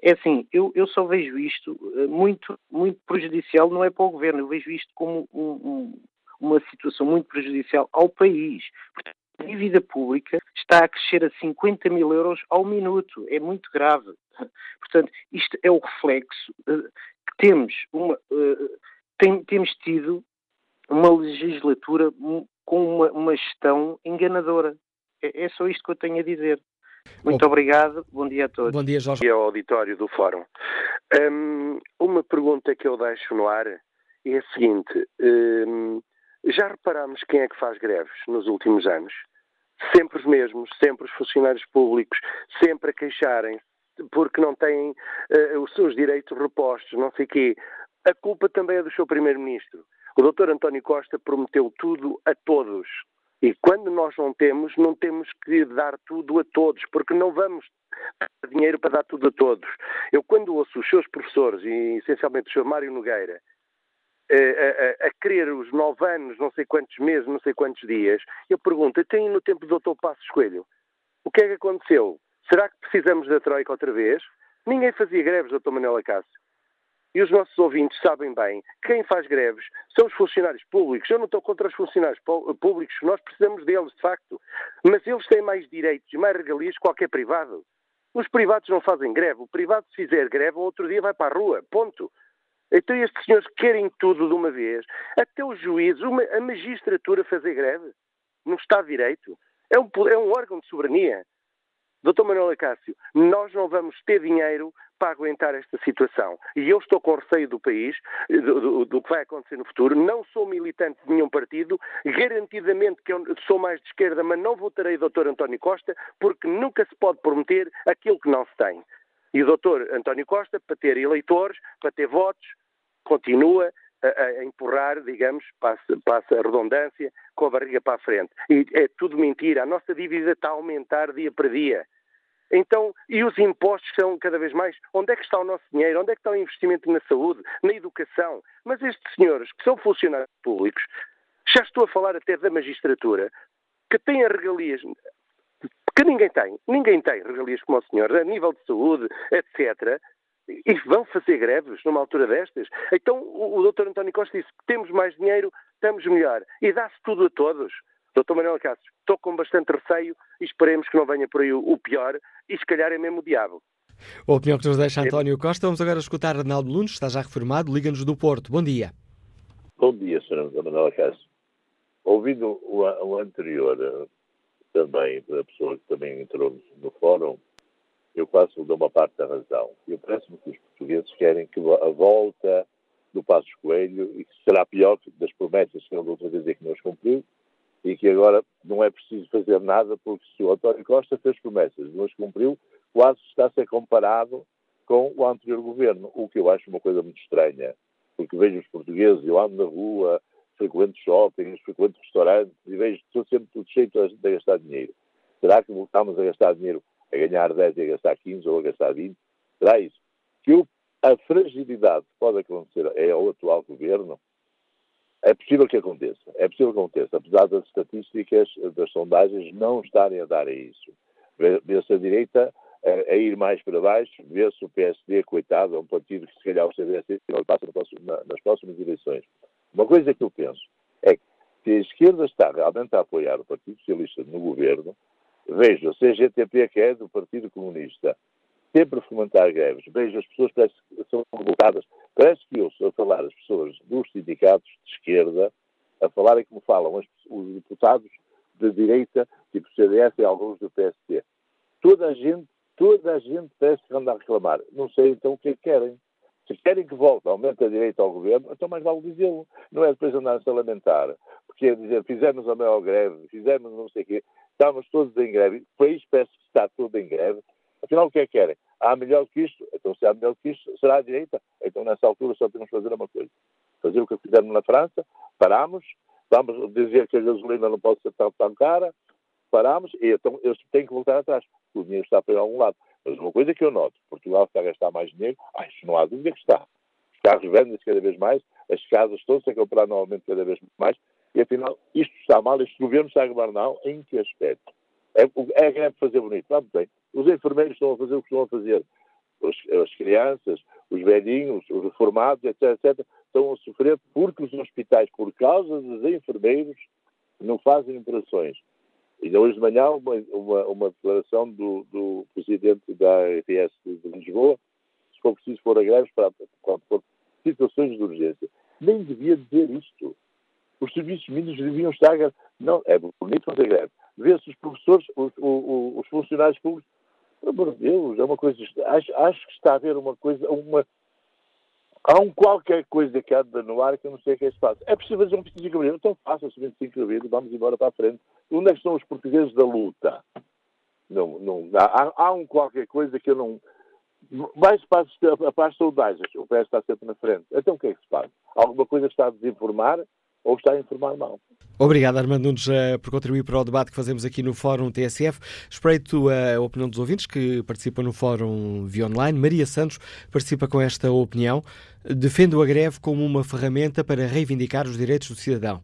É assim, eu, eu só vejo isto eh, muito, muito prejudicial, não é para o governo, eu vejo isto como um, um, uma situação muito prejudicial ao país. Portanto, a dívida pública está a crescer a 50 mil euros ao minuto, é muito grave. Portanto, isto é o reflexo uh, que temos, uma, uh, tem, temos tido uma legislatura com uma, uma gestão enganadora. É, é, só isto que eu tenho a dizer. Muito obrigado, bom dia a todos. Bom dia, Jorge. E ao auditório do Fórum. Um, uma pergunta que eu deixo no ar é a seguinte: um, já reparamos quem é que faz greves nos últimos anos? Sempre os mesmos, sempre os funcionários públicos, sempre a queixarem porque não têm uh, os seus direitos repostos, não sei quê. A culpa também é do seu Primeiro-Ministro. O doutor António Costa prometeu tudo a todos. E quando nós não temos, não temos que dar tudo a todos, porque não vamos ter dinheiro para dar tudo a todos. Eu, quando ouço os seus professores, e essencialmente o Sr. Mário Nogueira, a, a, a, querer os nove anos, não sei quantos meses, não sei quantos dias, eu pergunto, tem no tempo do Dr. Passos Coelho, o que é que aconteceu? Será que precisamos da Troika outra vez? Ninguém fazia greves, Dr. Manuel Acácio e os nossos ouvintes sabem bem, quem faz greves são os funcionários públicos. Eu não estou contra os funcionários públicos, nós precisamos deles, de facto. Mas eles têm mais direitos e mais regalias que qualquer privado. Os privados não fazem greve. O privado, se fizer greve, outro dia vai para a rua. Ponto. Então estes senhores querem tudo de uma vez. Até os juízes, uma, a magistratura fazer greve. Estado de Direito. É um, é um órgão de soberania. Doutor Manuel Acácio, nós não vamos ter dinheiro para aguentar esta situação. E eu estou com receio do país, do, do, do, que vai acontecer no futuro. Não sou militante de nenhum partido, garantidamente que eu sou mais de esquerda, mas não votarei Dr. António Costa, porque nunca se pode prometer aquilo que não se tem. E o Dr. António Costa, para ter eleitores, para ter votos, continua a empurrar, digamos, passa, passa a redundância, com a barriga para a frente. E é tudo mentira. A nossa dívida está a aumentar dia para dia. Então, e os impostos são cada vez mais. Onde é que está o nosso dinheiro? Onde é que está o investimento na saúde, na educação? Mas estes senhores, que são funcionários públicos, já estou a falar até da magistratura, que têm regalias que ninguém tem, ninguém tem regalias como o senhor, a nível de saúde, etc. E vão fazer greves numa altura destas? Então o, o doutor António Costa disse que temos mais dinheiro, estamos melhor. E dá-se tudo a todos. Doutor Manuel Cássio, estou com bastante receio e esperemos que não venha por aí o pior e se calhar é mesmo o diabo. A opinião que nos deixa António Costa. Vamos agora escutar Arnaldo Lunes, está já reformado, liga-nos do Porto. Bom dia. Bom dia, Sr. Manuel Cássio. Ouvindo o, o, anterior, também, da pessoa que também entrou no fórum, eu quase dou uma parte da razão. Eu parece-me que os portugueses querem que a volta do Passos Coelho, e que será pior das promessas que ele outra vez é que nos cumpriu, e que agora não é preciso fazer nada, porque se o António Costa fez promessas e não as cumpriu, quase está a ser comparado com o anterior governo, o que eu acho uma coisa muito estranha, porque vejo os portugueses, eu ando na rua, frequento shoppings, frequento restaurantes e vejo estou sempre tudo cheio de gastar dinheiro. Será que voltamos a gastar dinheiro a ganhar 10 e a gastar 15 ou a gastar 20? Será isso? Que o, a fragilidade que pode acontecer é ao atual governo, é possível que aconteça. É possível que aconteça, apesar das estatísticas, das sondagens não estarem a dar a isso. Vê-se a direita a, a, ir mais para baixo, vê-se o PSD, coitado, é um partido que se calhar o CDS não passa nas próximas eleições. Uma coisa que eu penso é que se a esquerda está realmente a apoiar o Partido Socialista no governo, veja, o CGTP, que é do Partido Comunista, sempre fomentar greves, veja, as pessoas parece que são revoltadas. Parece que estou a falar as pessoas dos sindicatos de esquerda a falarem como falam os, os deputados de direita, tipo CDS e alguns do PSD. Toda a gente, toda a gente parece que anda a reclamar. Não sei então o que é que querem. Se querem que volte, aumente a direita ao governo, então mais vale dizê-lo. Não é depois andar-se a lamentar. Porque é dizer, fizemos a maior greve, fizemos não sei o quê, estamos todos em greve, o país parece que está todo em greve. Afinal, o que é que querem? Há melhor que isto? Então, se há melhor que isto, será a direita? Então, nessa altura, só temos que fazer uma coisa. Fazer o que fizemos na França, paramos, vamos dizer que a gasolina não pode ser tão, tão cara, paramos, e então eles têm que voltar atrás. O dinheiro está para algum lado. Mas uma coisa que eu noto, Portugal está a gastar mais dinheiro, ah, isso não há dúvida que está. Os carros vendem-se cada vez mais, as casas estão-se a comprar novamente cada vez mais, e afinal, isto está mal, este governo está a governar em que aspecto? É, é greve fazer bonito, vamos bem. Os enfermeiros estão a fazer o que estão a fazer. As, as crianças, os velhinhos, os reformados, etc, etc, estão a sofrer porque os hospitais, por causa dos enfermeiros, não fazem operações. E hoje de manhã, uma, uma, uma declaração do, do, presidente da RTS de Lisboa, se for preciso for a greves para, para, para situações de urgência. Nem devia dizer isto. Os serviços mínimos deviam estar. Não, é bonito fazer greve. Vê-se os professores, os, os, os, funcionários públicos. Pelo amor de Deus, é uma coisa. Acho, acho que está a haver uma coisa, uma, há um qualquer coisa que anda no ar que eu não sei o que é que se faz. É preciso fazer um 25 de abril. Então faça-se 25 de abril vamos embora para a frente. Onde é que estão os portugueses da luta? Não, não, há, há um qualquer coisa que eu não... Mais para a paz saudáveis. O PS está sempre na frente. Então o que é que se faz? Alguma coisa está a desinformar ou está informar mal. Obrigado, Armando Nunes, uh, por contribuir para o debate que fazemos aqui no Fórum TSF. Espreito a opinião dos ouvintes que participam no Fórum via online. Maria Santos participa com esta opinião. Defendo a greve como uma ferramenta para reivindicar os direitos do cidadão.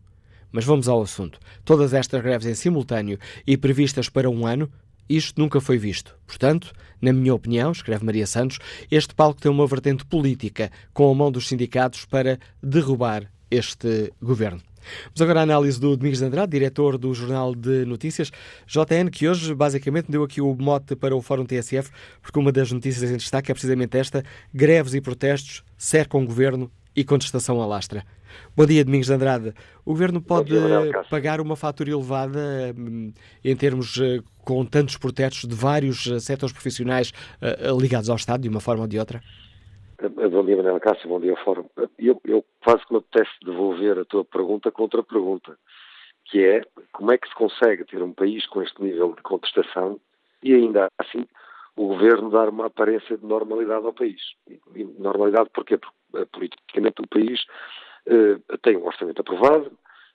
Mas vamos ao assunto. Todas estas greves em simultâneo e previstas para um ano, isto nunca foi visto. Portanto, na minha opinião, escreve Maria Santos, este palco tem uma vertente política com a mão dos sindicatos para derrubar este governo. Vamos agora à análise do Domingos de Andrade, diretor do Jornal de Notícias, JN, que hoje basicamente deu aqui o mote para o Fórum TSF, porque uma das notícias em destaque é precisamente esta: greves e protestos cercam o governo e contestação alastra. Bom dia, Domingos de Andrade. O Governo pode dia, pagar uma fatura elevada hum, em termos eh, com tantos protestos de vários eh, setores profissionais eh, ligados ao Estado, de uma forma ou de outra? Bom dia, Manuel Cássio, bom dia, Fórum. Eu, eu quase que me apetece devolver a tua pergunta com outra pergunta, que é como é que se consegue ter um país com este nível de contestação e ainda assim o governo dar uma aparência de normalidade ao país. E normalidade porquê? Porque politicamente o país eh, tem um orçamento aprovado,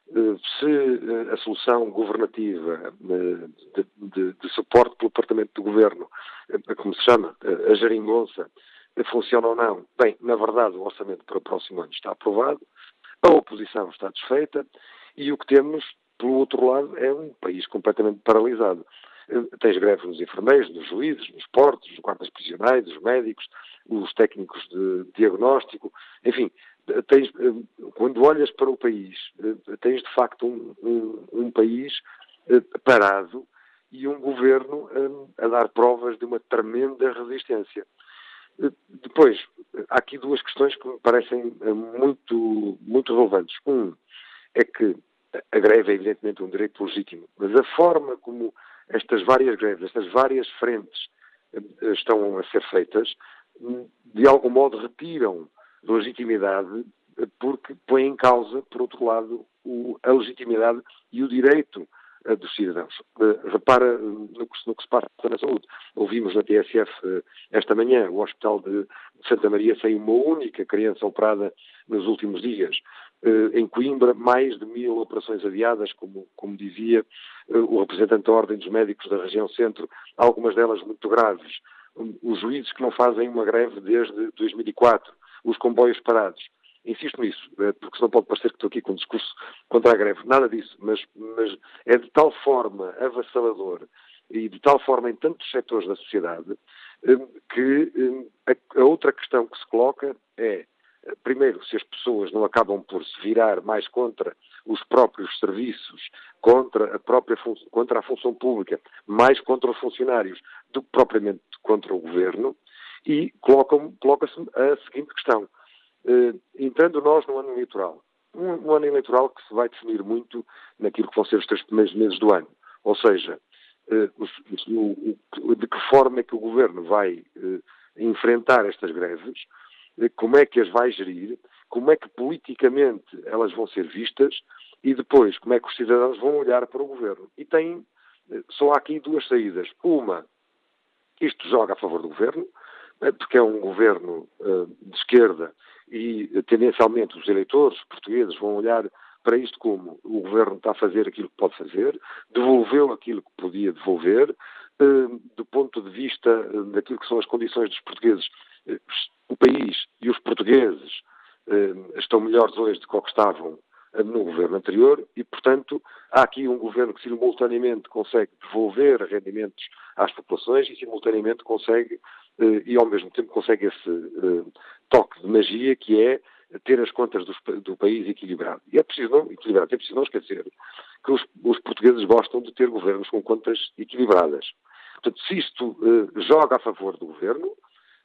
eh, se eh, a solução governativa de, de, de, suporte pelo Departamento do Governo, como se chama, a geringonça, funciona ou não, bem, na verdade o orçamento para o próximo ano está aprovado, a oposição está desfeita e o que temos, pelo outro lado, é um país completamente paralisado. Tens greves nos enfermeiros, nos juízes, nos portos, nos guardas prisionais, os médicos, os técnicos de diagnóstico, enfim, tens, quando olhas para o país, tens de facto um, um, um país eh, parado e um governo eh, a dar provas de uma tremenda resistência. Eh, depois, há aqui duas questões que me parecem muito, muito relevantes. Um é que a greve é evidentemente um direito legítimo, mas a forma como estas várias greves, estas várias frentes estão a ser feitas, de algum modo retiram legitimidade porque põe em causa, por outro lado, o, a legitimidade e o direito dos cidadãos. Uh, repara no que, no que, se passa na saúde. Ouvimos na TSF esta manhã o Hospital de, Santa Maria sem uma única criança operada nos últimos dias. em Coimbra, mais de mil operações adiadas, como, como dizia o representante da Ordem dos Médicos da região centro, algumas delas muito graves. Os juízes que não fazem uma greve desde 2004 os comboios parados. Insisto nisso, eh, porque senão pode parecer que estou aqui com um discurso contra a greve. Nada disso, mas, mas é de tal forma avassalador e de tal forma em tantos setores da sociedade eh, que eh, a outra questão que se coloca é, primeiro, se as pessoas não acabam por se virar mais contra os próprios serviços, contra a própria contra a função pública, mais contra os funcionários do que propriamente contra o governo, e coloca-se a seguinte questão. Uh, entrando nós no ano eleitoral, um, um, ano eleitoral que se vai definir muito naquilo que vão ser os três primeiros meses do ano, ou seja, o, de que forma é que o governo vai uh, enfrentar estas greves, como é que as vai gerir, como é que politicamente elas vão ser vistas e depois como é que os cidadãos vão olhar para o governo. E tem, só há aqui duas saídas. Uma, isto joga a favor do governo, porque é um governo de esquerda e tendencialmente os eleitores portugueses vão olhar para isto como o governo está a fazer aquilo que pode fazer, devolveu aquilo que podia devolver, uh, do ponto de vista uh, daquilo que são as condições dos portugueses, o país e os portugueses estão melhores hoje do que o que estavam no governo anterior e, portanto, há aqui um governo que simultaneamente consegue devolver rendimentos às populações e simultaneamente consegue eh, e ao mesmo tempo consegue esse eh, toque de magia que é ter as contas do, do país equilibrado. E é preciso não, equilibrado, é preciso não esquecer que os, os, portugueses gostam de ter governos com contas equilibradas. Portanto, se isto uh, joga a favor do governo,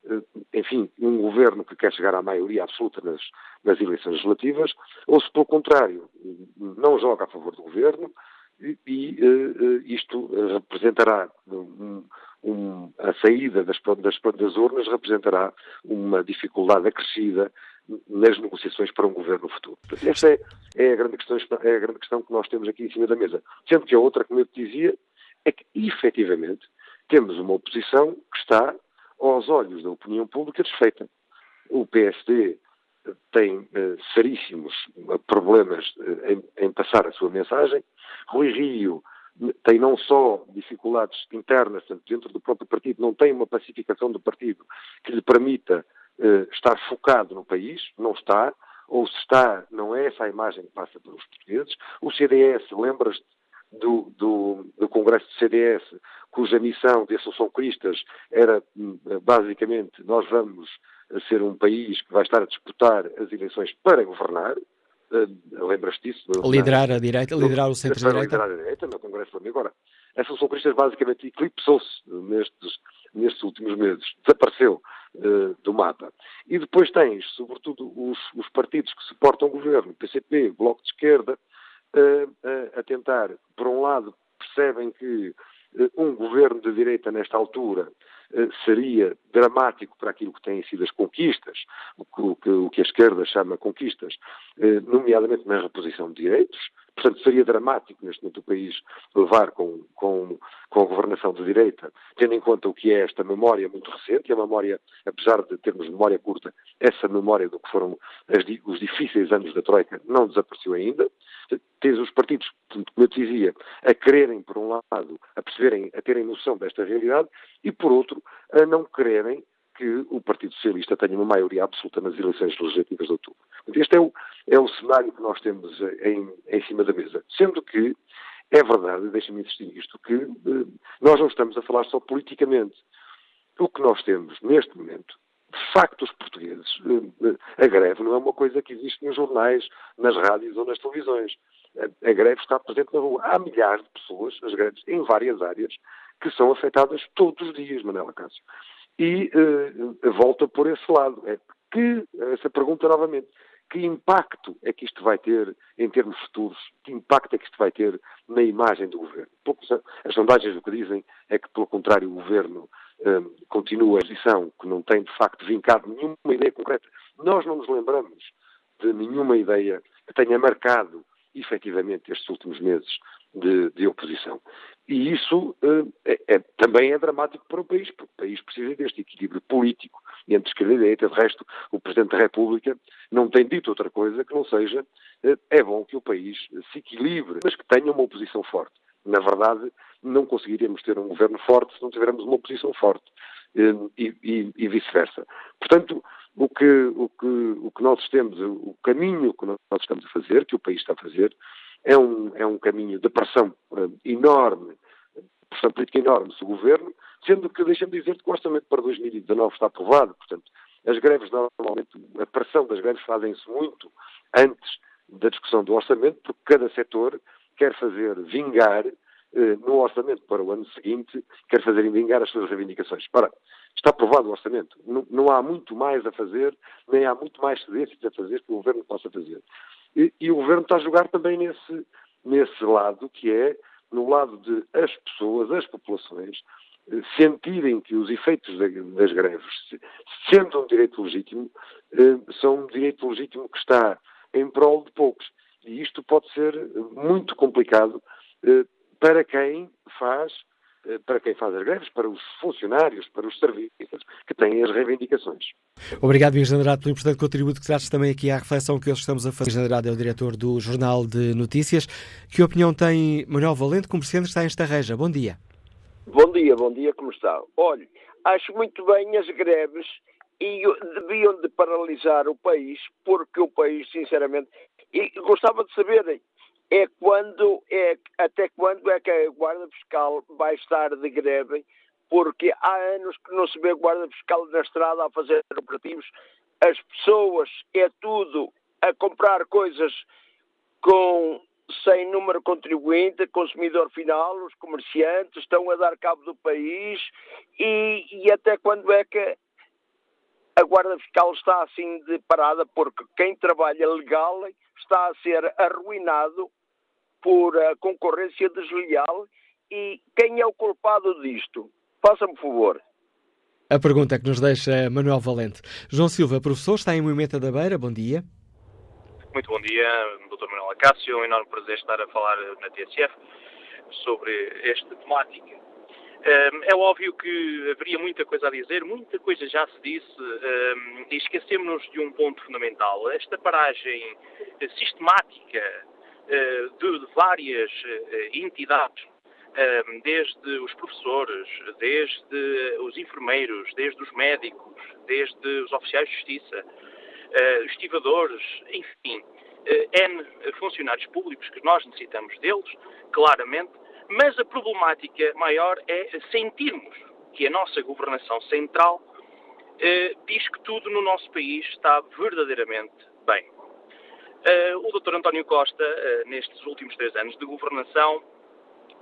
uh, enfim, um governo que quer chegar à maioria absoluta nas, nas eleições legislativas, ou se pelo contrário não joga a favor do governo, e, e uh, isto representará um, um, a saída das, das, das urnas representará uma dificuldade acrescida nas negociações para um governo futuro. Esta é, é, a grande questão, é a grande questão que nós temos aqui em cima da mesa. Sendo que a outra, como eu te dizia, é que, efetivamente, temos uma oposição que está, aos olhos da opinião pública, desfeita. O PSD tem eh, seríssimos problemas eh, em, em, passar a sua mensagem. Rui Rio tem não só dificuldades internas dentro do próprio partido, não tem uma pacificação do partido que lhe permita eh, estar focado no país, não está, ou se está, não é essa a imagem que passa pelos portugueses. O CDS, lembras-te do, do, do, Congresso do CDS, cuja missão de Assunção Cristas era hum, basicamente nós vamos ser um país que vai estar a disputar as eleições para governar, uh, lembras-te disso? Liderar a direita, liderar o centro-direita. Liderar a direita no Congresso de Agora, a Solução Cristas basicamente eclipsou-se nestes, nestes últimos meses, desapareceu uh, do mapa. E depois tens, sobretudo, os, os partidos que suportam o governo, PCP, Bloco de Esquerda, uh, a tentar, por um lado, percebem que um governo de direita nesta altura eh, seria dramático para aquilo que têm sido as conquistas, o que, o que a esquerda chama conquistas, eh, nomeadamente na reposição de direitos. Portanto, seria dramático neste momento o país levar com, com, com a governação de direita, tendo em conta o que é esta memória muito recente, e a memória, apesar de termos memória curta, essa memória do que foram as, os difíceis anos da Troika não desapareceu ainda. Tens os partidos, como eu te dizia, a quererem, por um lado, a perceberem, a terem noção desta realidade, e por outro, a não quererem que o Partido Socialista tenha uma maioria absoluta nas eleições legislativas de outubro. Este é o, é o cenário que nós temos em, em cima da mesa. Sendo que é verdade, deixa-me insistir nisto, que eh, nós não estamos a falar só politicamente. O que nós temos neste momento de facto, os portugueses, eh, eh, a greve não é uma coisa que existe nos jornais, nas rádios ou nas televisões. A greve está presente na rua. Há milhares de pessoas, as greves, em várias áreas, que são afetadas todos os dias, Manela Cássio. E uh, volta por esse lado. É que, essa pergunta novamente, que impacto é que isto vai ter em termos futuros? Que impacto é que isto vai ter na imagem do governo? Poucos, as sondagens o que dizem é que, pelo contrário, o governo um, continua a posição que não tem, de facto, vincado nenhuma ideia concreta. Nós não nos lembramos de nenhuma ideia que tenha marcado, efetivamente, estes últimos meses de, de oposição. E isso uh, é, é, também é dramático para o país, porque o país precisa deste equilíbrio político entre esquerda e direita. De resto, o Presidente da República não tem dito outra coisa que não seja uh, é bom que o país se equilibre, mas que tenha uma oposição forte. Na verdade, não conseguiríamos ter um governo forte se não tivermos uma oposição forte eh, e, e, e vice-versa. Portanto, o que, o, que, o que nós temos, o caminho que nós estamos a fazer, que o país está a fazer, é um, é um caminho de pressão uh, enorme, pressão política enorme sobre o governo, sendo que, deixa-me dizer que o orçamento para 2019 está aprovado, portanto, as greves normalmente, a pressão das greves fazem-se muito antes da discussão do orçamento, porque cada setor quer fazer vingar eh, no orçamento para o ano seguinte, quer fazer vingar as suas reivindicações. Ora, está aprovado o orçamento. Não, não, há muito mais a fazer, nem há muito mais cedências a fazer que o Governo possa fazer. E, e, o Governo está a jogar também nesse, nesse lado, que é no lado de as pessoas, as populações, eh, sentirem que os efeitos das greves, sendo um direito legítimo, eh, são um direito legítimo que está em prol de poucos. E isto pode ser muito complicado eh, para quem faz para quem faz as greves, para os funcionários, para os serviços que têm as reivindicações. Obrigado, Miguel Generado, pelo importante contributo que trazes também aqui à reflexão que hoje estamos a fazer. Miguel Generado é o diretor do Jornal de Notícias. Que opinião tem Manuel Valente, comerciante que está em Estarreja? Bom dia. Bom dia, bom dia, como está? Olhe, acho muito bem as greves e deviam de paralisar o país, porque o país, sinceramente, e gostava de saber é quando é até quando é que a Guarda Fiscal vai estar de greve, porque há anos que não se vê Guarda Fiscal na estrada a fazer operativos, as pessoas é tudo a comprar coisas com sem número contribuinte, consumidor final, os comerciantes estão a dar cabo do país. E, e até quando é que a Guarda Fiscal está assim de parada? Porque quem trabalha legal está a ser arruinado por a concorrência desleal e quem é o culpado disto? Faça-me favor. A pergunta que nos deixa Manuel Valente. João Silva, professor, está em Moimenta da Beira, bom dia. Muito bom dia, Dr. Manuel Acácio, é um enorme prazer estar a falar na TSF sobre esta temática é óbvio que haveria muita coisa a dizer, muita coisa já se disse, e esquecemos-nos de um ponto fundamental. Esta paragem sistemática de várias eh, entidades, desde os professores, desde os enfermeiros, desde os médicos, desde os oficiais de justiça, eh, estivadores, enfim, N funcionários públicos que nós necessitamos deles, claramente, mas a problemática maior é sentirmos que a nossa governação central eh, diz que tudo no nosso país está verdadeiramente bem. Uh, o Dr. António Costa, uh, nestes últimos três anos de governação,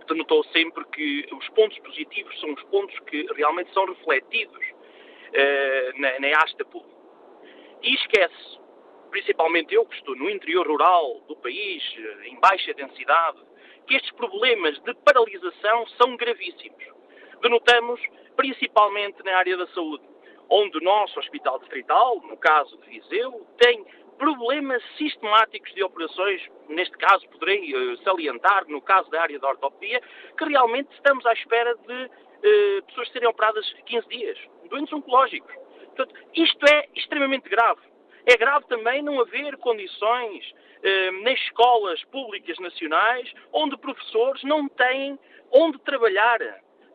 denotou sempre que os pontos positivos são os pontos que realmente são refletidos uh, na, na pública. E esquece, principalmente eu que estou no interior rural do país, em baixa densidade, que estes problemas de paralisação são gravíssimos. Denotamos principalmente na área da saúde, onde o nosso Hospital Distrital, no caso de Viseu, tem problemas sistemáticos de operações, neste caso poderei uh, salientar, no caso da área da ortopedia, que realmente estamos à espera de uh, pessoas serem operadas 15 dias, doentes oncológicos. Portanto, isto é extremamente grave. É grave também não haver condições uh, nas escolas públicas nacionais onde professores não têm onde trabalhar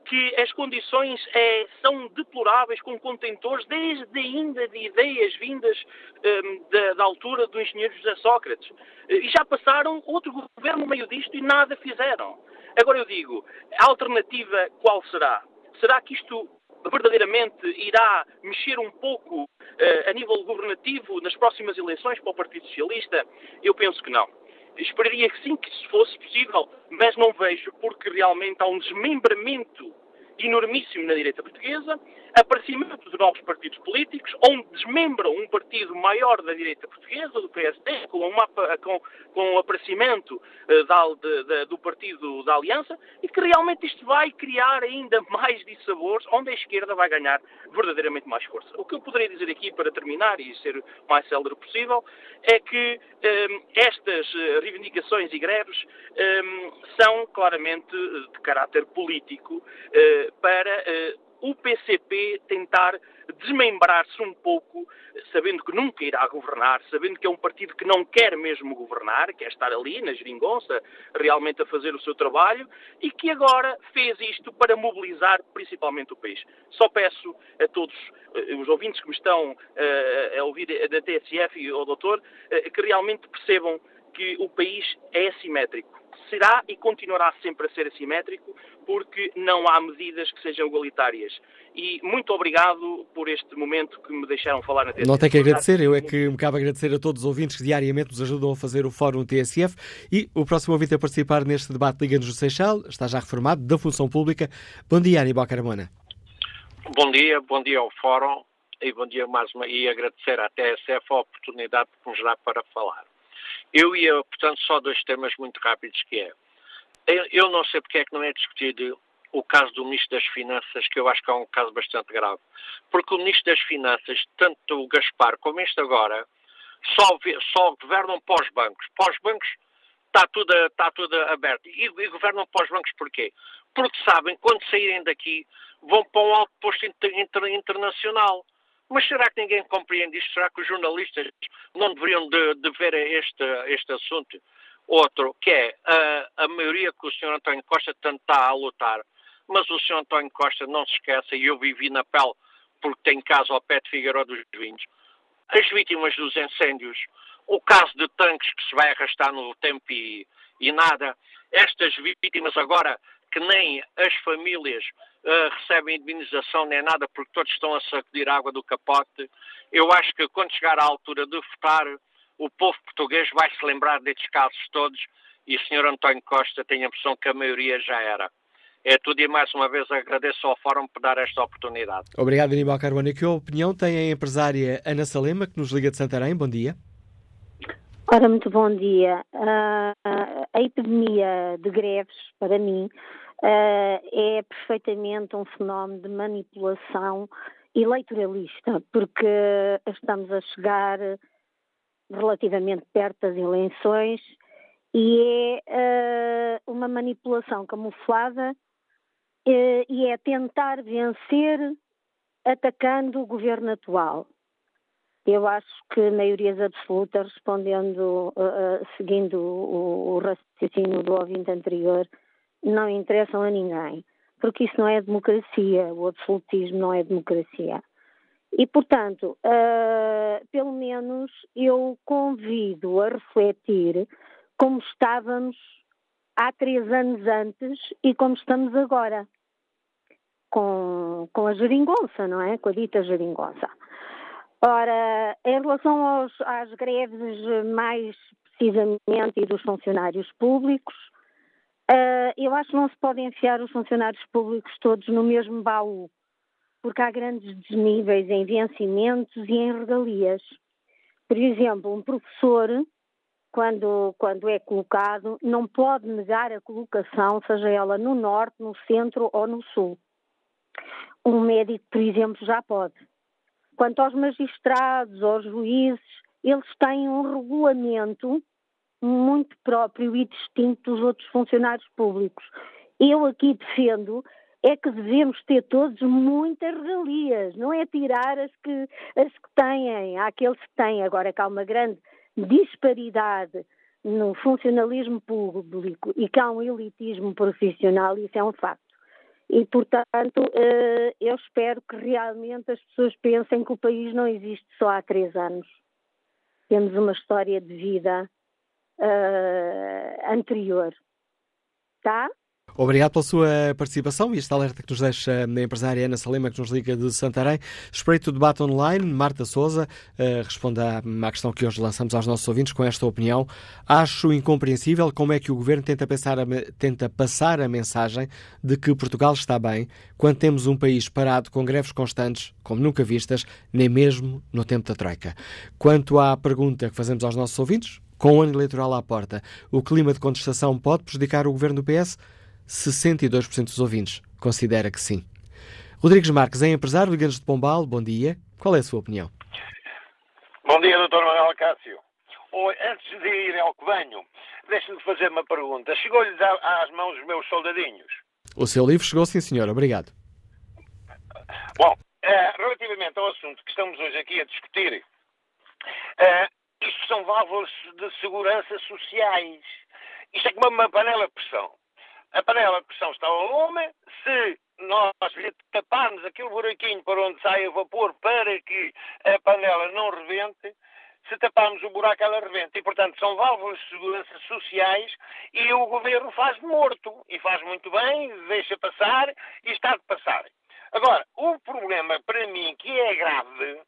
que as condições é, são deploráveis com contentores desde ainda de ideias vindas um, da, da, altura do engenheiro José Sócrates. E já passaram outro governo no meio disto e nada fizeram. Agora eu digo, a alternativa qual será? Será que isto verdadeiramente irá mexer um pouco uh, a nível governativo nas próximas eleições para o Partido Socialista? Eu penso que não. Esperaria que sim, que isso fosse possível, mas não vejo, porque realmente há um desmembramento enormíssimo na direita portuguesa, aparecimento de novos partidos políticos, onde desmembram um partido maior da direita portuguesa, do PSD, com, uma, com, com o aparecimento uh, da, de, de, do partido da Aliança, e que realmente isto vai criar ainda mais dissabores, onde a esquerda vai ganhar verdadeiramente mais força. O que eu poderia dizer aqui, para terminar e ser o mais célere possível, é que um, ehm, estas eh, reivindicações e greves um, ehm, são claramente de caráter político uh, para uh, o PCP tentar desmembrar-se um pouco, sabendo que nunca irá governar, sabendo que é um partido que não quer mesmo governar, quer estar ali na geringonça, realmente a fazer o seu trabalho, e que agora fez isto para mobilizar principalmente o país. Só peço a todos eh, os ouvintes que me estão uh, a ouvir da TSF e ao doutor, uh, que realmente percebam que o país é assimétrico será e continuará sempre a ser assimétrico porque não há medidas que sejam igualitárias. E muito obrigado por este momento que me deixaram falar na TSF. Não tem que agradecer, eu é que me cabe agradecer a todos os ouvintes que diariamente nos ajudam a fazer o Fórum TSF e o próximo ouvinte a participar neste debate Liga-nos do Seixal, está já reformado, da Função Pública. Bom dia, Aníbal Carmona. Bom dia, bom dia ao Fórum e bom dia mais uma, e agradecer à TSF a oportunidade que nos dá para falar. Eu ia, portanto, só dois temas muito rápidos que é. Eu não sei porque é que não é discutido o caso do Ministro das Finanças, que eu acho que é um caso bastante grave. Porque o Ministro das Finanças, tanto o Gaspar como este agora, só, só governam pós bancos. Pós bancos está tudo, está tudo aberto. E, e governam pós bancos porquê? Porque sabem, quando saírem daqui, vão para um alto posto inter, inter, internacional. Mas será que ninguém compreende isto? Será que os jornalistas não deveriam de, de ver este, este assunto? Outro, que é a, a maioria que o Sr. António Costa tanto está a lutar, mas o Sr. António Costa não se esqueça, e eu vivi na pele porque tem casa ao pé de Figueiró dos Vinhos, as vítimas dos incêndios, o caso de tanques que se vai arrastar no tempo e, e nada, estas vítimas agora que nem as famílias uh, recebem indemnização nem nada porque todos estão a sacudir água do capote. Eu acho que quando chegar à altura de votar, o povo português vai se lembrar destes casos todos e o Sr. António Costa tem a impressão que a maioria já era. É tudo e mais uma vez agradeço ao Fórum por dar esta oportunidade. Obrigado, Aníbal Carbono. Que opinião tem a empresária Ana Salema, que nos liga de Santarém? Bom dia. Ora, muito bom dia. Uh, a epidemia de greves, para mim, uh, é perfeitamente um fenómeno de manipulação eleitoralista, porque estamos a chegar relativamente perto das eleições e é uh, uma manipulação camuflada e é tentar vencer atacando o governo atual. Eu acho que maiorias absolutas, respondendo, uh, uh, seguindo o, o, raciocínio do ouvinte anterior, não interessam a ninguém, porque isso não é democracia, o absolutismo não é democracia. E, portanto, uh, pelo menos eu convido a refletir como estávamos há três anos antes e como estamos agora, com, com a geringonça, não é? Com a dita geringonça. Ora, em relação aos, às greves, mais precisamente, e dos funcionários públicos, uh, eu acho que não se pode enfiar os funcionários públicos todos no mesmo baú, porque há grandes desníveis em vencimentos e em regalias. Por exemplo, um professor, quando, quando é colocado, não pode negar a colocação, seja ela no norte, no centro ou no sul. Um médico, por exemplo, já pode. Quanto aos magistrados, aos juízes, eles têm um regulamento muito próprio e distinto dos outros funcionários públicos. Eu aqui defendo é que devemos ter todos muitas regalias, não é tirar as que, as que têm, aqueles que têm. Agora que há uma grande disparidade no funcionalismo público e que há um elitismo profissional, isso é um facto. E, portanto, eh, eu espero que realmente as pessoas pensem que o país não existe só há três anos. Temos uma história de vida uh, anterior. Tá? Obrigado pela sua participação e esta alerta que nos deixa a empresária Ana Salema, que nos liga de Santarém. Espreito o debate online. Marta Souza uh, responde à, à, questão que hoje lançamos aos nossos ouvintes com esta opinião. Acho incompreensível como é que o governo tenta, pensar a, tenta passar a mensagem de que Portugal está bem quando temos um país parado com greves constantes, como nunca vistas, nem mesmo no tempo da Troika. Quanto à pergunta que fazemos aos nossos ouvintes, com o ano eleitoral à porta, o clima de contestação pode prejudicar o governo do PS? 62% dos ouvintes considera que sim. Rodrigues Marques é empresário, liga de Pombal. Bom dia. Qual é a sua opinião? Bom dia, Dr. Manuel Cássio. Antes de ir ao que venho, deixe-me fazer uma pergunta. Chegou-lhes às mãos os meus soldadinhos? O seu livro chegou, sim, senhor. Obrigado. Bom, uh, relativamente ao assunto que estamos hoje aqui a discutir, uh, isto são válvulas de segurança sociais. Isto é como uma panela de pressão a panela de pressão está ao lume, se nós lhe taparmos aquele buraquinho para onde sai o vapor para que a panela não rebente, se taparmos o buraco ela rebenta. E, portanto, são válvulas de segurança sociais e o governo faz morto. E faz muito bem, deixa passar e está de passar. Agora, o problema para mim que é grave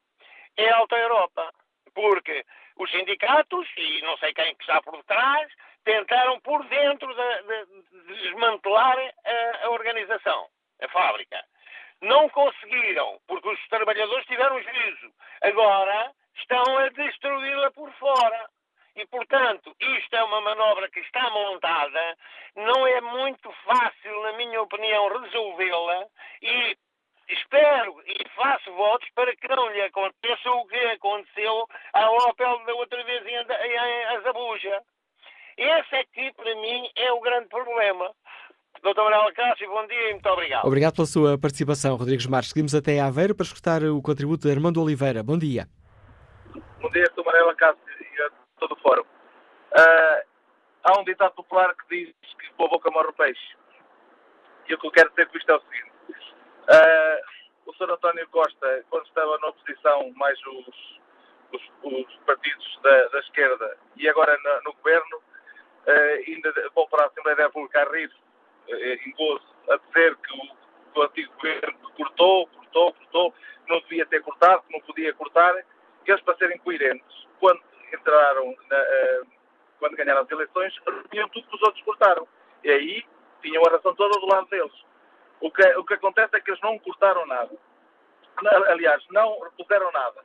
é a Alta Europa. Porque os sindicatos, e não sei quem que está por detrás, tentaram por dentro de, de, de desmantelar a, a, organização, a fábrica. Não conseguiram, porque os trabalhadores tiveram juízo. Agora estão a destruí-la por fora. E, portanto, isto é uma manobra que está montada, não é muito fácil, na minha opinião, resolvê-la e espero e faço votos para que não lhe aconteça o que aconteceu à Opel da outra vez em, em Azabuja. Esse é que, para mim, é o grande problema. Doutor Manuel Cássio, bom dia e muito obrigado. Obrigado pela sua participação, Rodrigues Marques. Seguimos até Aveiro para escutar o contributo de Armando Oliveira. Bom dia. Bom dia, doutor Manuel Cássio e a todo o fórum. Uh, há um ditado popular que diz que com a boca morre o peixe. E o que eu quero dizer com isto é o seguinte. Uh, o Sr. António Costa, quando estava na oposição, mais os, os, os partidos da, da, esquerda, e agora no, no governo, uh, ainda vou para a Assembleia da República a rir, uh, em gozo, a dizer que o, o antigo governo cortou, cortou, cortou, não devia ter cortado, que não podia cortar, que eles, para serem coerentes, quando entraram, na, uh, quando ganharam as eleições, tinham tudo que os outros cortaram. E aí tinham a razão toda do lado deles. O que, o que acontece é que eles não cortaram nada. Aliás, não repuseram nada.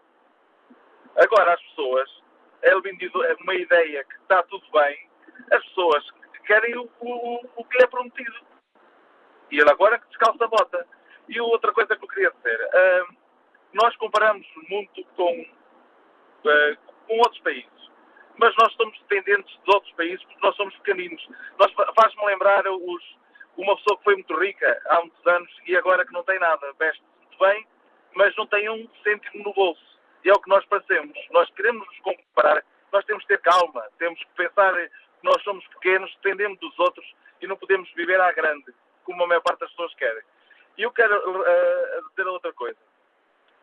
Agora, as pessoas, é uma ideia que está tudo bem, as pessoas querem o, o, o que lhe é prometido. E ele agora que descalça a bota. E outra coisa que eu queria dizer, uh, nós comparamos muito com, uh, com outros países, mas nós estamos dependentes de outros países porque nós somos pequeninos. Faz-me lembrar os, uma pessoa que foi muito rica há muitos anos e agora que não tem nada, veste muito bem, mas não tem um cêntimo no bolso. E é o que nós parecemos. Nós queremos nos comparar, nós temos que ter calma, temos que pensar nós somos pequenos, dependemos dos outros e não podemos viver à grande, como a maior parte das pessoas querem. E eu quero uh, dizer outra coisa.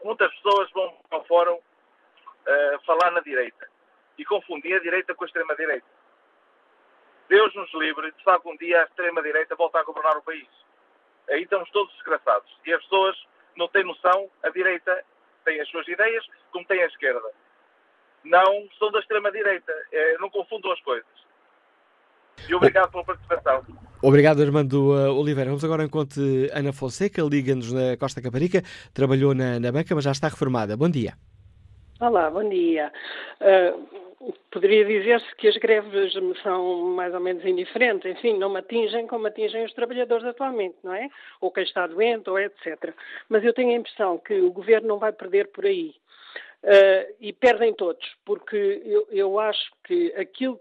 Muitas pessoas vão ao fórum uh, falar na direita e confundir a direita com a extrema-direita. Deus nos livre se algum dia a extrema-direita voltar a governar o país. Aí estamos todos desgraçados. E as pessoas não têm noção, a direita têm as suas ideias, como tem a esquerda. Não são da extrema-direita. É, não confundam as coisas. E obrigado pela participação. Obrigado, Armando uh, Oliveira. Vamos agora ao encontro de Ana Fonseca, liga-nos na Costa Caparica, trabalhou na, na banca, mas já está reformada. Bom dia. Olá, bom dia. Uh, poderia dizer-se que as greves me são mais ou menos indiferentes, enfim, não me atingem como atingem os trabalhadores atualmente, não é? Ou quem está doente, ou etc. Mas eu tenho a impressão que o governo não vai perder por aí. Uh, e perdem todos, porque eu, eu acho que aquilo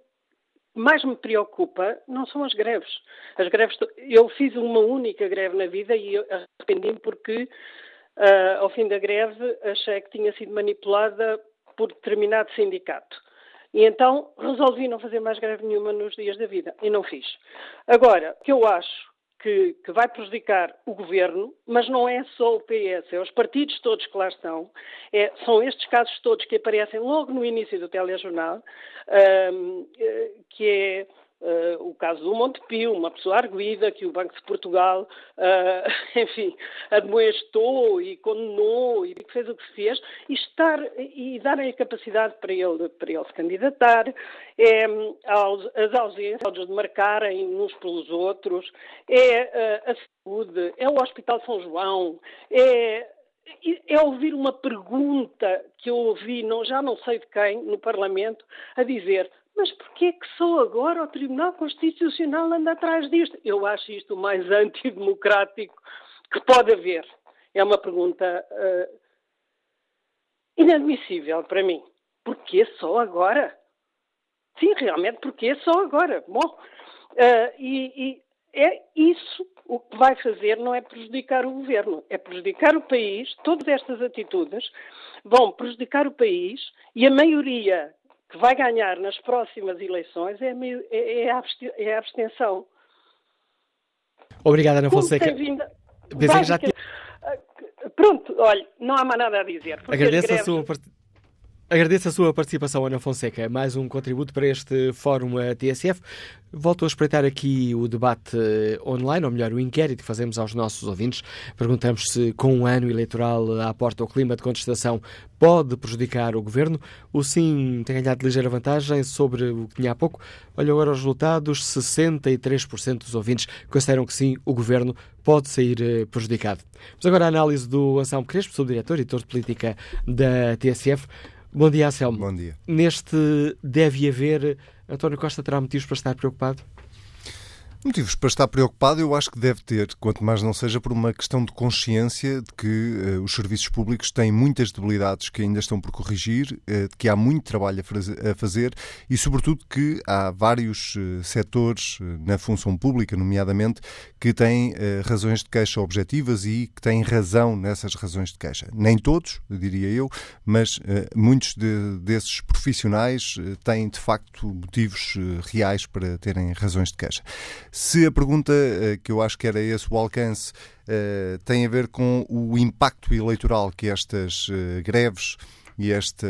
mais me preocupa não são as greves. As greves, eu fiz uma única greve na vida e arrependi-me porque uh, ao fim da greve achei que tinha sido manipulada por determinado sindicato. E então resolvi não fazer mais greve nenhuma nos dias da vida e não fiz. Agora, o que eu acho que, que, vai prejudicar o governo, mas não é só o PS, é os partidos todos que lá estão, é, são estes casos todos que aparecem logo no início do telejornal, um, que é Uh, o caso do Montepio, uma pessoa arguída que o Banco de Portugal, uh, [laughs] enfim, admoestou e condenou e fez o que fez, e, estar, e darem a capacidade para ele, para ele se candidatar, é, as ausências de marcarem uns pelos outros, é uh, a saúde, é o Hospital São João, é é ouvir uma pergunta que eu ouvi, não, já não sei de quem, no Parlamento, a dizer mas porquê que só agora o Tribunal Constitucional anda atrás disto? Eu acho isto o mais [laughs] antidemocrático que pode haver. É uma pergunta uh, inadmissível para mim. Porquê só agora? Sim, realmente, porquê só agora? Bom, uh, e, e é isso o que vai fazer não é prejudicar o governo, é prejudicar o país. Todas estas atitudes vão prejudicar o país e a maioria que vai ganhar nas próximas eleições é a, é, é a abstenção. Obrigada, Ana Fonseca. Vindo... já tinha... Pronto, olha, não há mais nada a dizer. Agradeço a sua Agradeço a sua participação, Ana Fonseca. Mais um contributo para este Fórum TSF. Volto a espreitar aqui o debate eh, online, ou melhor, o inquérito que fazemos aos nossos ouvintes. Perguntamos se, com um ano eleitoral à porta, o clima de contestação pode prejudicar o governo. O sim tem ganhado ligeira vantagem sobre o que tinha há pouco. Olha agora os resultados: 63% dos ouvintes consideram que sim, o governo pode sair eh, prejudicado. Mas agora a análise do Anselmo Crespo, subdiretor e editor de política da TSF. Bom dia, Anselmo. Bom dia. Neste deve haver, António Costa terá motivos para estar preocupado? Motivos para estar preocupado eu acho que deve ter, quanto mais não seja por uma questão de consciência de que uh, os serviços públicos têm muitas debilidades que ainda estão por corrigir, uh, de que há muito trabalho a, fazer e, sobretudo, que há vários uh, setores na função pública, nomeadamente, que têm razões de queixa objetivas e que têm razão nessas razões de queixa. Nem todos, diria eu, mas muitos de, desses profissionais têm, de facto, motivos reais para terem razões de queixa. Se a pergunta, eh, que eu acho que era esse o alcance, eh, tem a ver com o impacto eleitoral que estas eh, greves e esta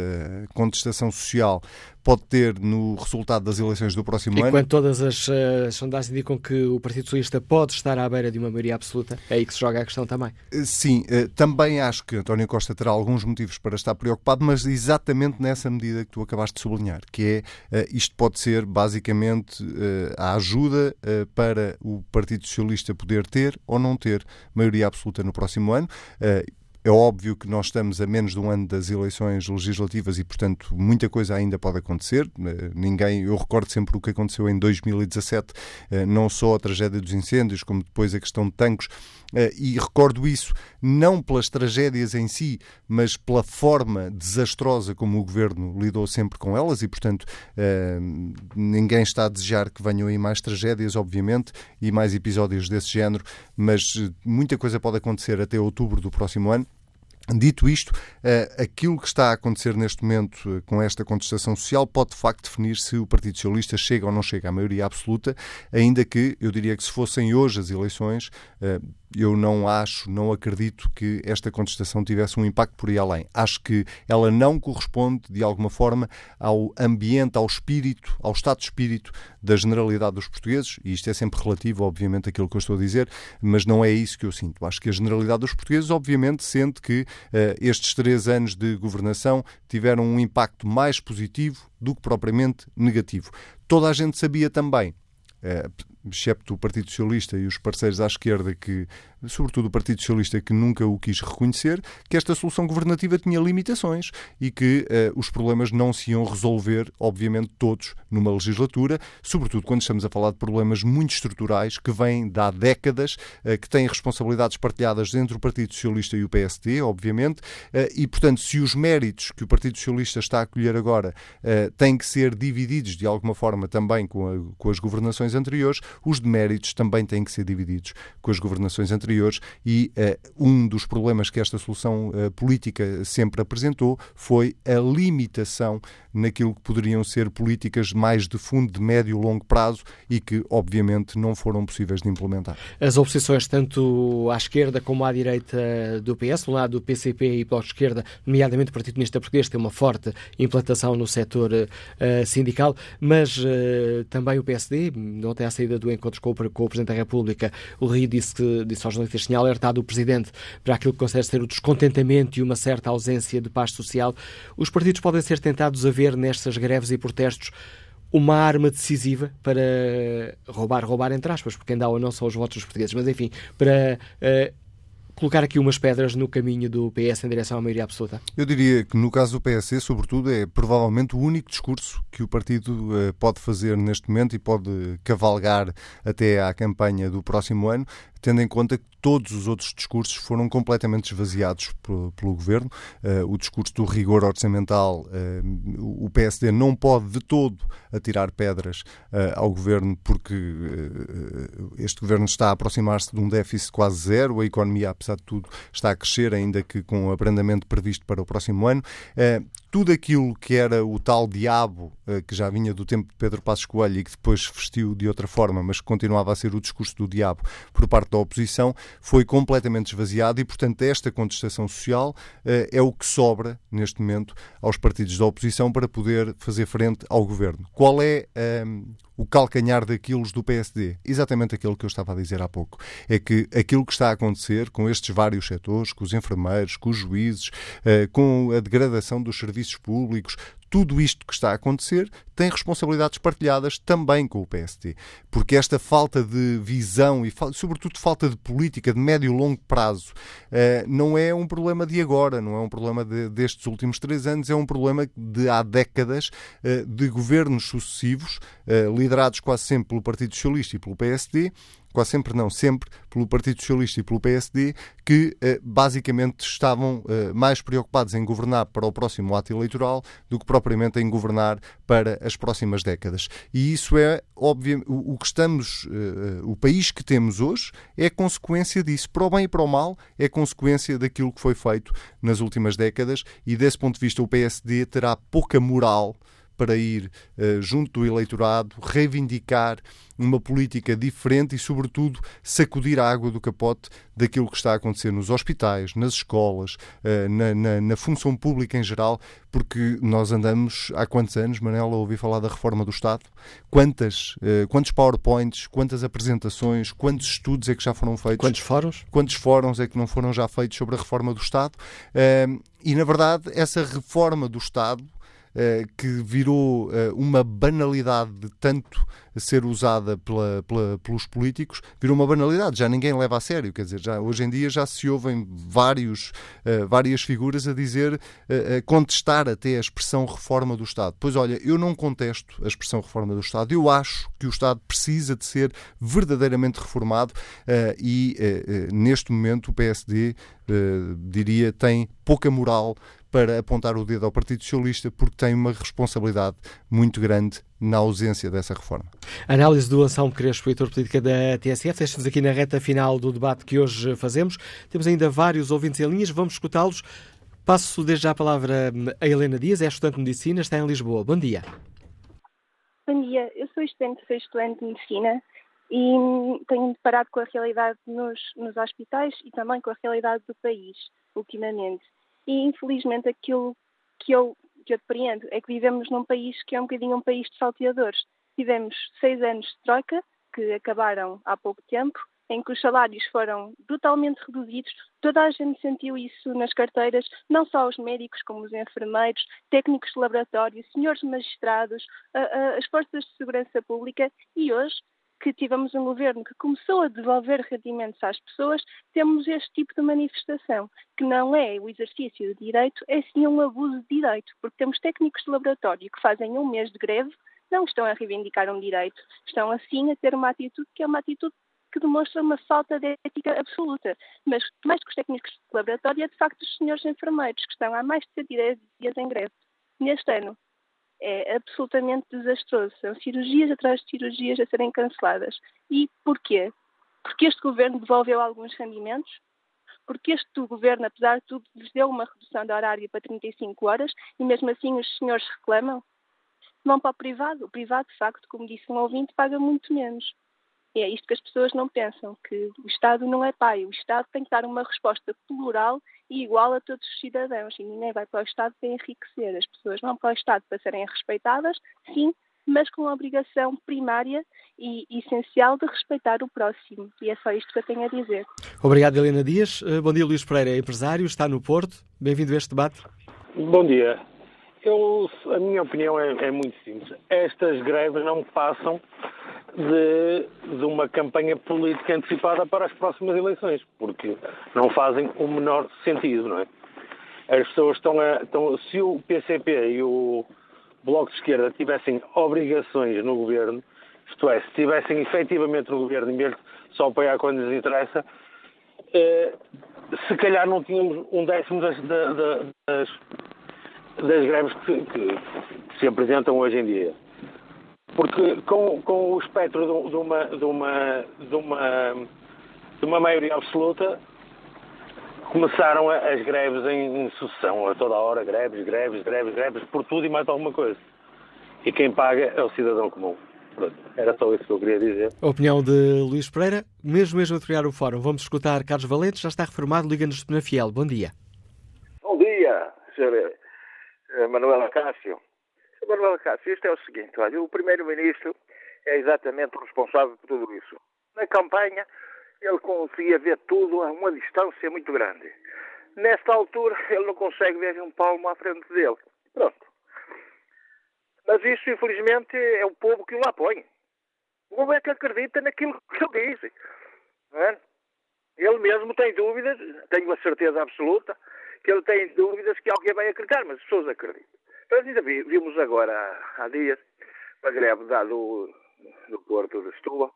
contestação social pode ter no resultado das eleições do próximo e ano. E quando todas as, as sondagens indicam que o Partido Socialista pode estar à beira de uma maioria absoluta, é aí que se joga a questão também. Eh, sim, eh, também acho que António Costa terá alguns motivos para estar preocupado, mas exatamente nessa medida que tu acabaste de sublinhar, que é eh, isto pode ser basicamente a ajuda para o Partido Socialista poder ter ou não ter maioria absoluta no próximo ano. É óbvio que nós estamos a menos de um ano das eleições legislativas e, portanto, muita coisa ainda pode acontecer. Eh, ninguém, eu recordo sempre o que aconteceu em 2017, eh, não só a tragédia dos incêndios, como depois a questão de tanques. Eh, e recordo isso não pelas tragédias em si, mas pela forma desastrosa como o governo lidou sempre com elas, e portanto ninguém está a desejar que venham aí mais tragédias, obviamente, e mais episódios desse género, mas muita coisa pode acontecer até outubro do próximo ano. Dito isto, eh, aquilo que está a acontecer neste momento eh, com esta contestação social pode de facto definir se o Partido Socialista chega ou não chega à maioria absoluta, ainda que eu diria que se fossem hoje as eleições, eh, eu não acho, não acredito que esta contestação tivesse um impacto por aí além. Acho que ela não corresponde, de alguma forma, ao ambiente, ao espírito, ao estado de espírito da generalidade dos portugueses, e isto é sempre relativo, obviamente, àquilo que eu estou a dizer, mas não é isso que eu sinto. Acho que a generalidade dos portugueses, obviamente, sente que uh, estes três anos de governação tiveram um impacto mais positivo do que propriamente negativo. Toda a gente sabia também excepto o Partido Socialista e os parceiros à esquerda, que, sobretudo o Partido Socialista, que nunca o quis reconhecer, que esta solução governativa tinha limitações e que uh, os problemas não se iam resolver, obviamente, todos numa legislatura, sobretudo quando estamos a falar de problemas muito estruturais que vêm de há décadas, uh, que têm responsabilidades partilhadas entre o Partido Socialista e o PSD, obviamente, uh, e, portanto, se os méritos que o Partido Socialista está a colher agora têm que ser divididos de alguma forma também com, a, com as governações anteriores, os deméritos também têm que ser divididos com as governações anteriores e uh, um dos problemas que esta solução uh, política sempre apresentou foi a limitação naquilo que poderiam ser políticas mais de fundo, de médio e longo prazo e que, obviamente, não foram possíveis de implementar. As oposições, tanto à esquerda como à direita do PS, do lado do PCP e pela esquerda, nomeadamente o Partido Comunista Português, tem uma forte implantação no setor uh, sindical, mas uh, também o PSD, ontem à saída do encontro com o, com o Presidente da República, o Rio disse, que, disse aos jornalistas tinha alertado o Presidente para aquilo que considera ser o descontentamento e uma certa ausência de paz social. Os partidos podem ser tentados a ver nestas greves e protestos uma arma decisiva para roubar, roubar entre aspas, porque ainda não são os votos dos portugueses, mas enfim, para uh, colocar aqui umas pedras no caminho do PS em direção à maioria absoluta? Eu diria que no caso do PSD, sobretudo, é provavelmente o único discurso que o partido uh, pode fazer neste momento e pode cavalgar até à campanha do próximo ano, tendo em conta que todos os outros discursos foram completamente esvaziados pelo, governo. Uh, o discurso do rigor orçamental, uh, o PSD não pode de todo atirar pedras uh, ao governo, porque este governo está a aproximar-se de um déficit quase zero, a economia, apesar de tudo, está a crescer, ainda que com o abrandamento previsto para o próximo ano tudo aquilo que era o tal diabo eh, que já vinha do tempo de Pedro Passos Coelho e que depois vestiu de outra forma, mas que continuava a ser o discurso do diabo por parte da oposição, foi completamente esvaziado e, portanto, esta contestação social eh, é o que sobra neste momento aos partidos da oposição para poder fazer frente ao governo. Qual é um, ehm, o calcanhar daquilo do PSD. Exatamente aquilo que eu estava a dizer há pouco. É que aquilo que está a acontecer com estes vários setores, com os enfermeiros, com os juízes, eh, com a degradação dos serviços públicos, tudo isto que está a acontecer tem responsabilidades partilhadas também com o PSD. Porque esta falta de visão e, sobretudo, falta de política de médio e longo prazo eh, não é um problema de agora, não é um problema de, destes últimos três anos, é um problema de há décadas eh, de governos sucessivos, eh, liderados quase sempre pelo Partido Socialista e pelo PSD, quase sempre não, sempre pelo Partido Socialista e pelo PSD, que eh, basicamente estavam eh, mais preocupados em governar para o próximo ato eleitoral do que propriamente em governar para as próximas décadas. E isso é óbvio, o, que estamos, eh, o país que temos hoje é consequência disso, para o bem e para o mal, é consequência daquilo que foi feito nas últimas décadas e desse ponto de vista o PSD terá pouca moral para ir uh, junto do eleitorado, reivindicar uma política diferente e, sobretudo, sacudir a água do capote daquilo que está a acontecer nos hospitais, nas escolas, uh, na, na, na, função pública em geral, porque nós andamos há quantos anos, Manela, a ouvir falar da reforma do Estado? Quantas, uh, quantos PowerPoints, quantas apresentações, quantos estudos é que já foram feitos? Quantos fóruns? Quantos fóruns é que não foram já feitos sobre a reforma do Estado? e, na verdade, essa reforma do Estado que virou eh, uma banalidade de tanto ser usada pela, pela, pelos políticos, virou uma banalidade, já ninguém leva a sério, quer dizer, já, hoje em dia já se ouvem vários, uh, várias figuras a dizer, a contestar até a expressão reforma do Estado. Pois olha, eu não contesto a expressão reforma do Estado, eu acho que o Estado precisa de ser verdadeiramente reformado e neste momento o PSD, diria, tem pouca moral para apontar o dedo ao Partido Socialista porque tem uma responsabilidade muito grande na ausência dessa reforma. Análise do Anselmo Crespo, editor política da TSF. Deixamos aqui na reta final do debate que hoje fazemos. Temos ainda vários ouvintes em linhas, vamos escutá-los. Passo desde já a palavra a Helena Dias, é estudante de Medicina, está em Lisboa. Bom dia. Bom dia, eu sou estudante, sou estudante de Medicina e tenho deparado com a realidade nos, nos hospitais e também com a realidade do país, ultimamente. E infelizmente aquilo que eu, que eu depreendo é que vivemos num país que é um bocadinho um país de salteadores. Tivemos seis anos de troika, que acabaram há pouco tempo, em que os salários foram brutalmente reduzidos. Toda a gente sentiu isso nas carteiras, não só os médicos, como os enfermeiros, técnicos de laboratório, senhores magistrados, as forças de segurança pública e hoje que tivemos um governo que começou a devolver rendimentos às pessoas, temos este tipo de manifestação, que não é o exercício de direito, é sim um abuso de direito, porque temos técnicos de laboratório que fazem um mês de greve, não estão a reivindicar um direito, estão assim a ter uma atitude que é uma atitude que demonstra uma falta de ética absoluta. Mas mais que os técnicos de laboratório, é de facto os senhores enfermeiros, que estão há mais de 110 dias em greve. Neste ano, é absolutamente desastroso. São cirurgias atrás de cirurgias a serem canceladas. E porquê? Porque este governo devolveu alguns rendimentos, porque este governo, apesar de tudo, lhes deu uma redução de horário para 35 horas e mesmo assim os senhores reclamam. Vão para o privado. O privado, de facto, como disse um ouvinte, paga muito menos. E é isto que as pessoas não pensam, que o Estado não é pai. O Estado tem que dar uma resposta plural e igual a todos os cidadãos. E ninguém vai para o Estado para enriquecer. As pessoas vão para o Estado para serem respeitadas, sim, mas com a obrigação primária e essencial de respeitar o próximo. E é só isto que eu tenho a dizer. Obrigado, Helena Dias. Eh, bom dia, Luís Pereira, empresário, está no Porto. Bem-vindo a este debate. Bom dia. Eu, a minha opinião é, é muito simples. Estas greves não passam de, de, uma campanha política antecipada para as próximas eleições, porque não fazem o menor sentido, não é? As pessoas estão a. Estão, se o PCP e o Bloco de Esquerda tivessem obrigações no governo, isto é, se estivessem efetivamente no governo, de só apoiar quando lhes interessa, eh, se calhar não tínhamos um décimo das, das, das, das greves que, que, que se apresentam hoje em dia. Porque com, com o espectro de, uma, de, uma, de, uma, de uma maioria absoluta, começaram as greves em, sucessão, a toda hora, greves, greves, greves, greves, por tudo e mais alguma coisa. E quem paga é o cidadão comum. Pronto, era só isso que eu queria dizer. A opinião de Luís Pereira, mesmo mesmo a terminar o fórum, vamos escutar Carlos Valente, já está reformado, liga-nos na Fiel. Bom dia. Bom dia, Sr. Eh, Manuela Cássio. Manuel Cássio, isto é o seguinte, olha, o Primeiro-Ministro é exatamente o responsável por tudo isso. Na campanha, ele conseguia ver tudo a uma distância muito grande. Nesta altura, ele não consegue ver um palmo à frente dele. Pronto. Mas isso, infelizmente, é o povo que o apoia. O povo é que acredita naquilo que ele diz. É? Ele mesmo tem dúvidas, tenho a certeza absoluta, que ele tem dúvidas que alguém vai acreditar, mas as pessoas acreditam. Nós ainda vimos agora, há dias, uma greve da, do, do Porto de Setúbal.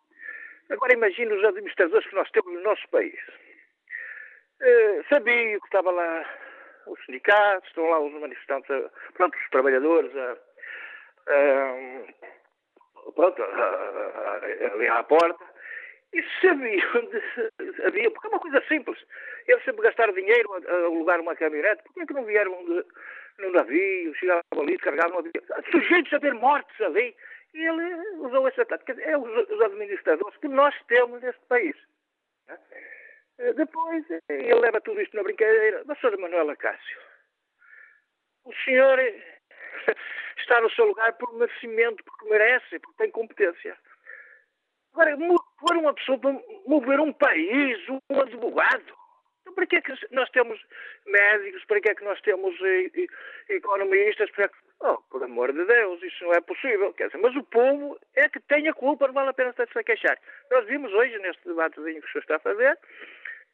Agora imagine os administradores que nós temos no nosso país. Uh, sabia que estava lá os sindicatos, estão lá os manifestantes, pronto, os trabalhadores, pronto, ali à porta, e sabiam, [laughs] havia, porque é uma coisa simples, eles sempre gastaram dinheiro a, a alugar uma caminhonete, porque é que não vieram de, no navio, chegava ali, descarregava no avião, sujeitos a ter mortes ali. E ele usou essa tática. É os, os administradores que nós temos neste país. Né? Depois, ele leva tudo isto na brincadeira. Mas, Sra. Manuela Cássio, o senhor [laughs] está no seu lugar por merecimento, porque merece, porque tem competência. Agora, pôr uma pessoa mover um país, um advogado, então, para que é que nós temos médicos? Para que é que nós temos eh, economistas? Para que... Oh, por amor de Deus, isso não é possível. Quer dizer, mas o povo é que tem a culpa, não vale a pena estar-se a queixar. Nós vimos hoje, neste debatezinho que o senhor está a fazer,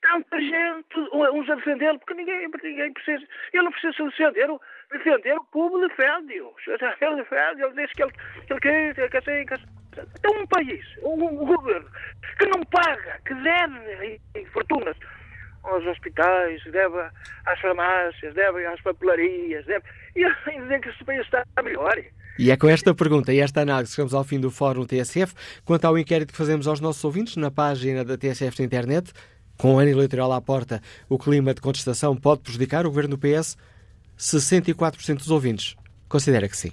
tanta gente, uns a defendê-lo, porque ninguém, ninguém precisa, ele não precisa defender, defender o povo defende-o. Ele defende, ele diz que ele, que quer, que assim, que assim. Então um país, um, um governo, que não paga, que deve fortunas aos hospitais, deve às farmácias, deve às papelarias, deve. E ainda dizer que este país está melhor. E é com esta pergunta e esta análise que chegamos ao fim do Fórum TSF. Quanto ao inquérito que fazemos aos nossos ouvintes na página da TSF na internet, com o ano eleitoral à porta, o clima de contestação pode prejudicar o governo do PS? 64% dos ouvintes considera que sim.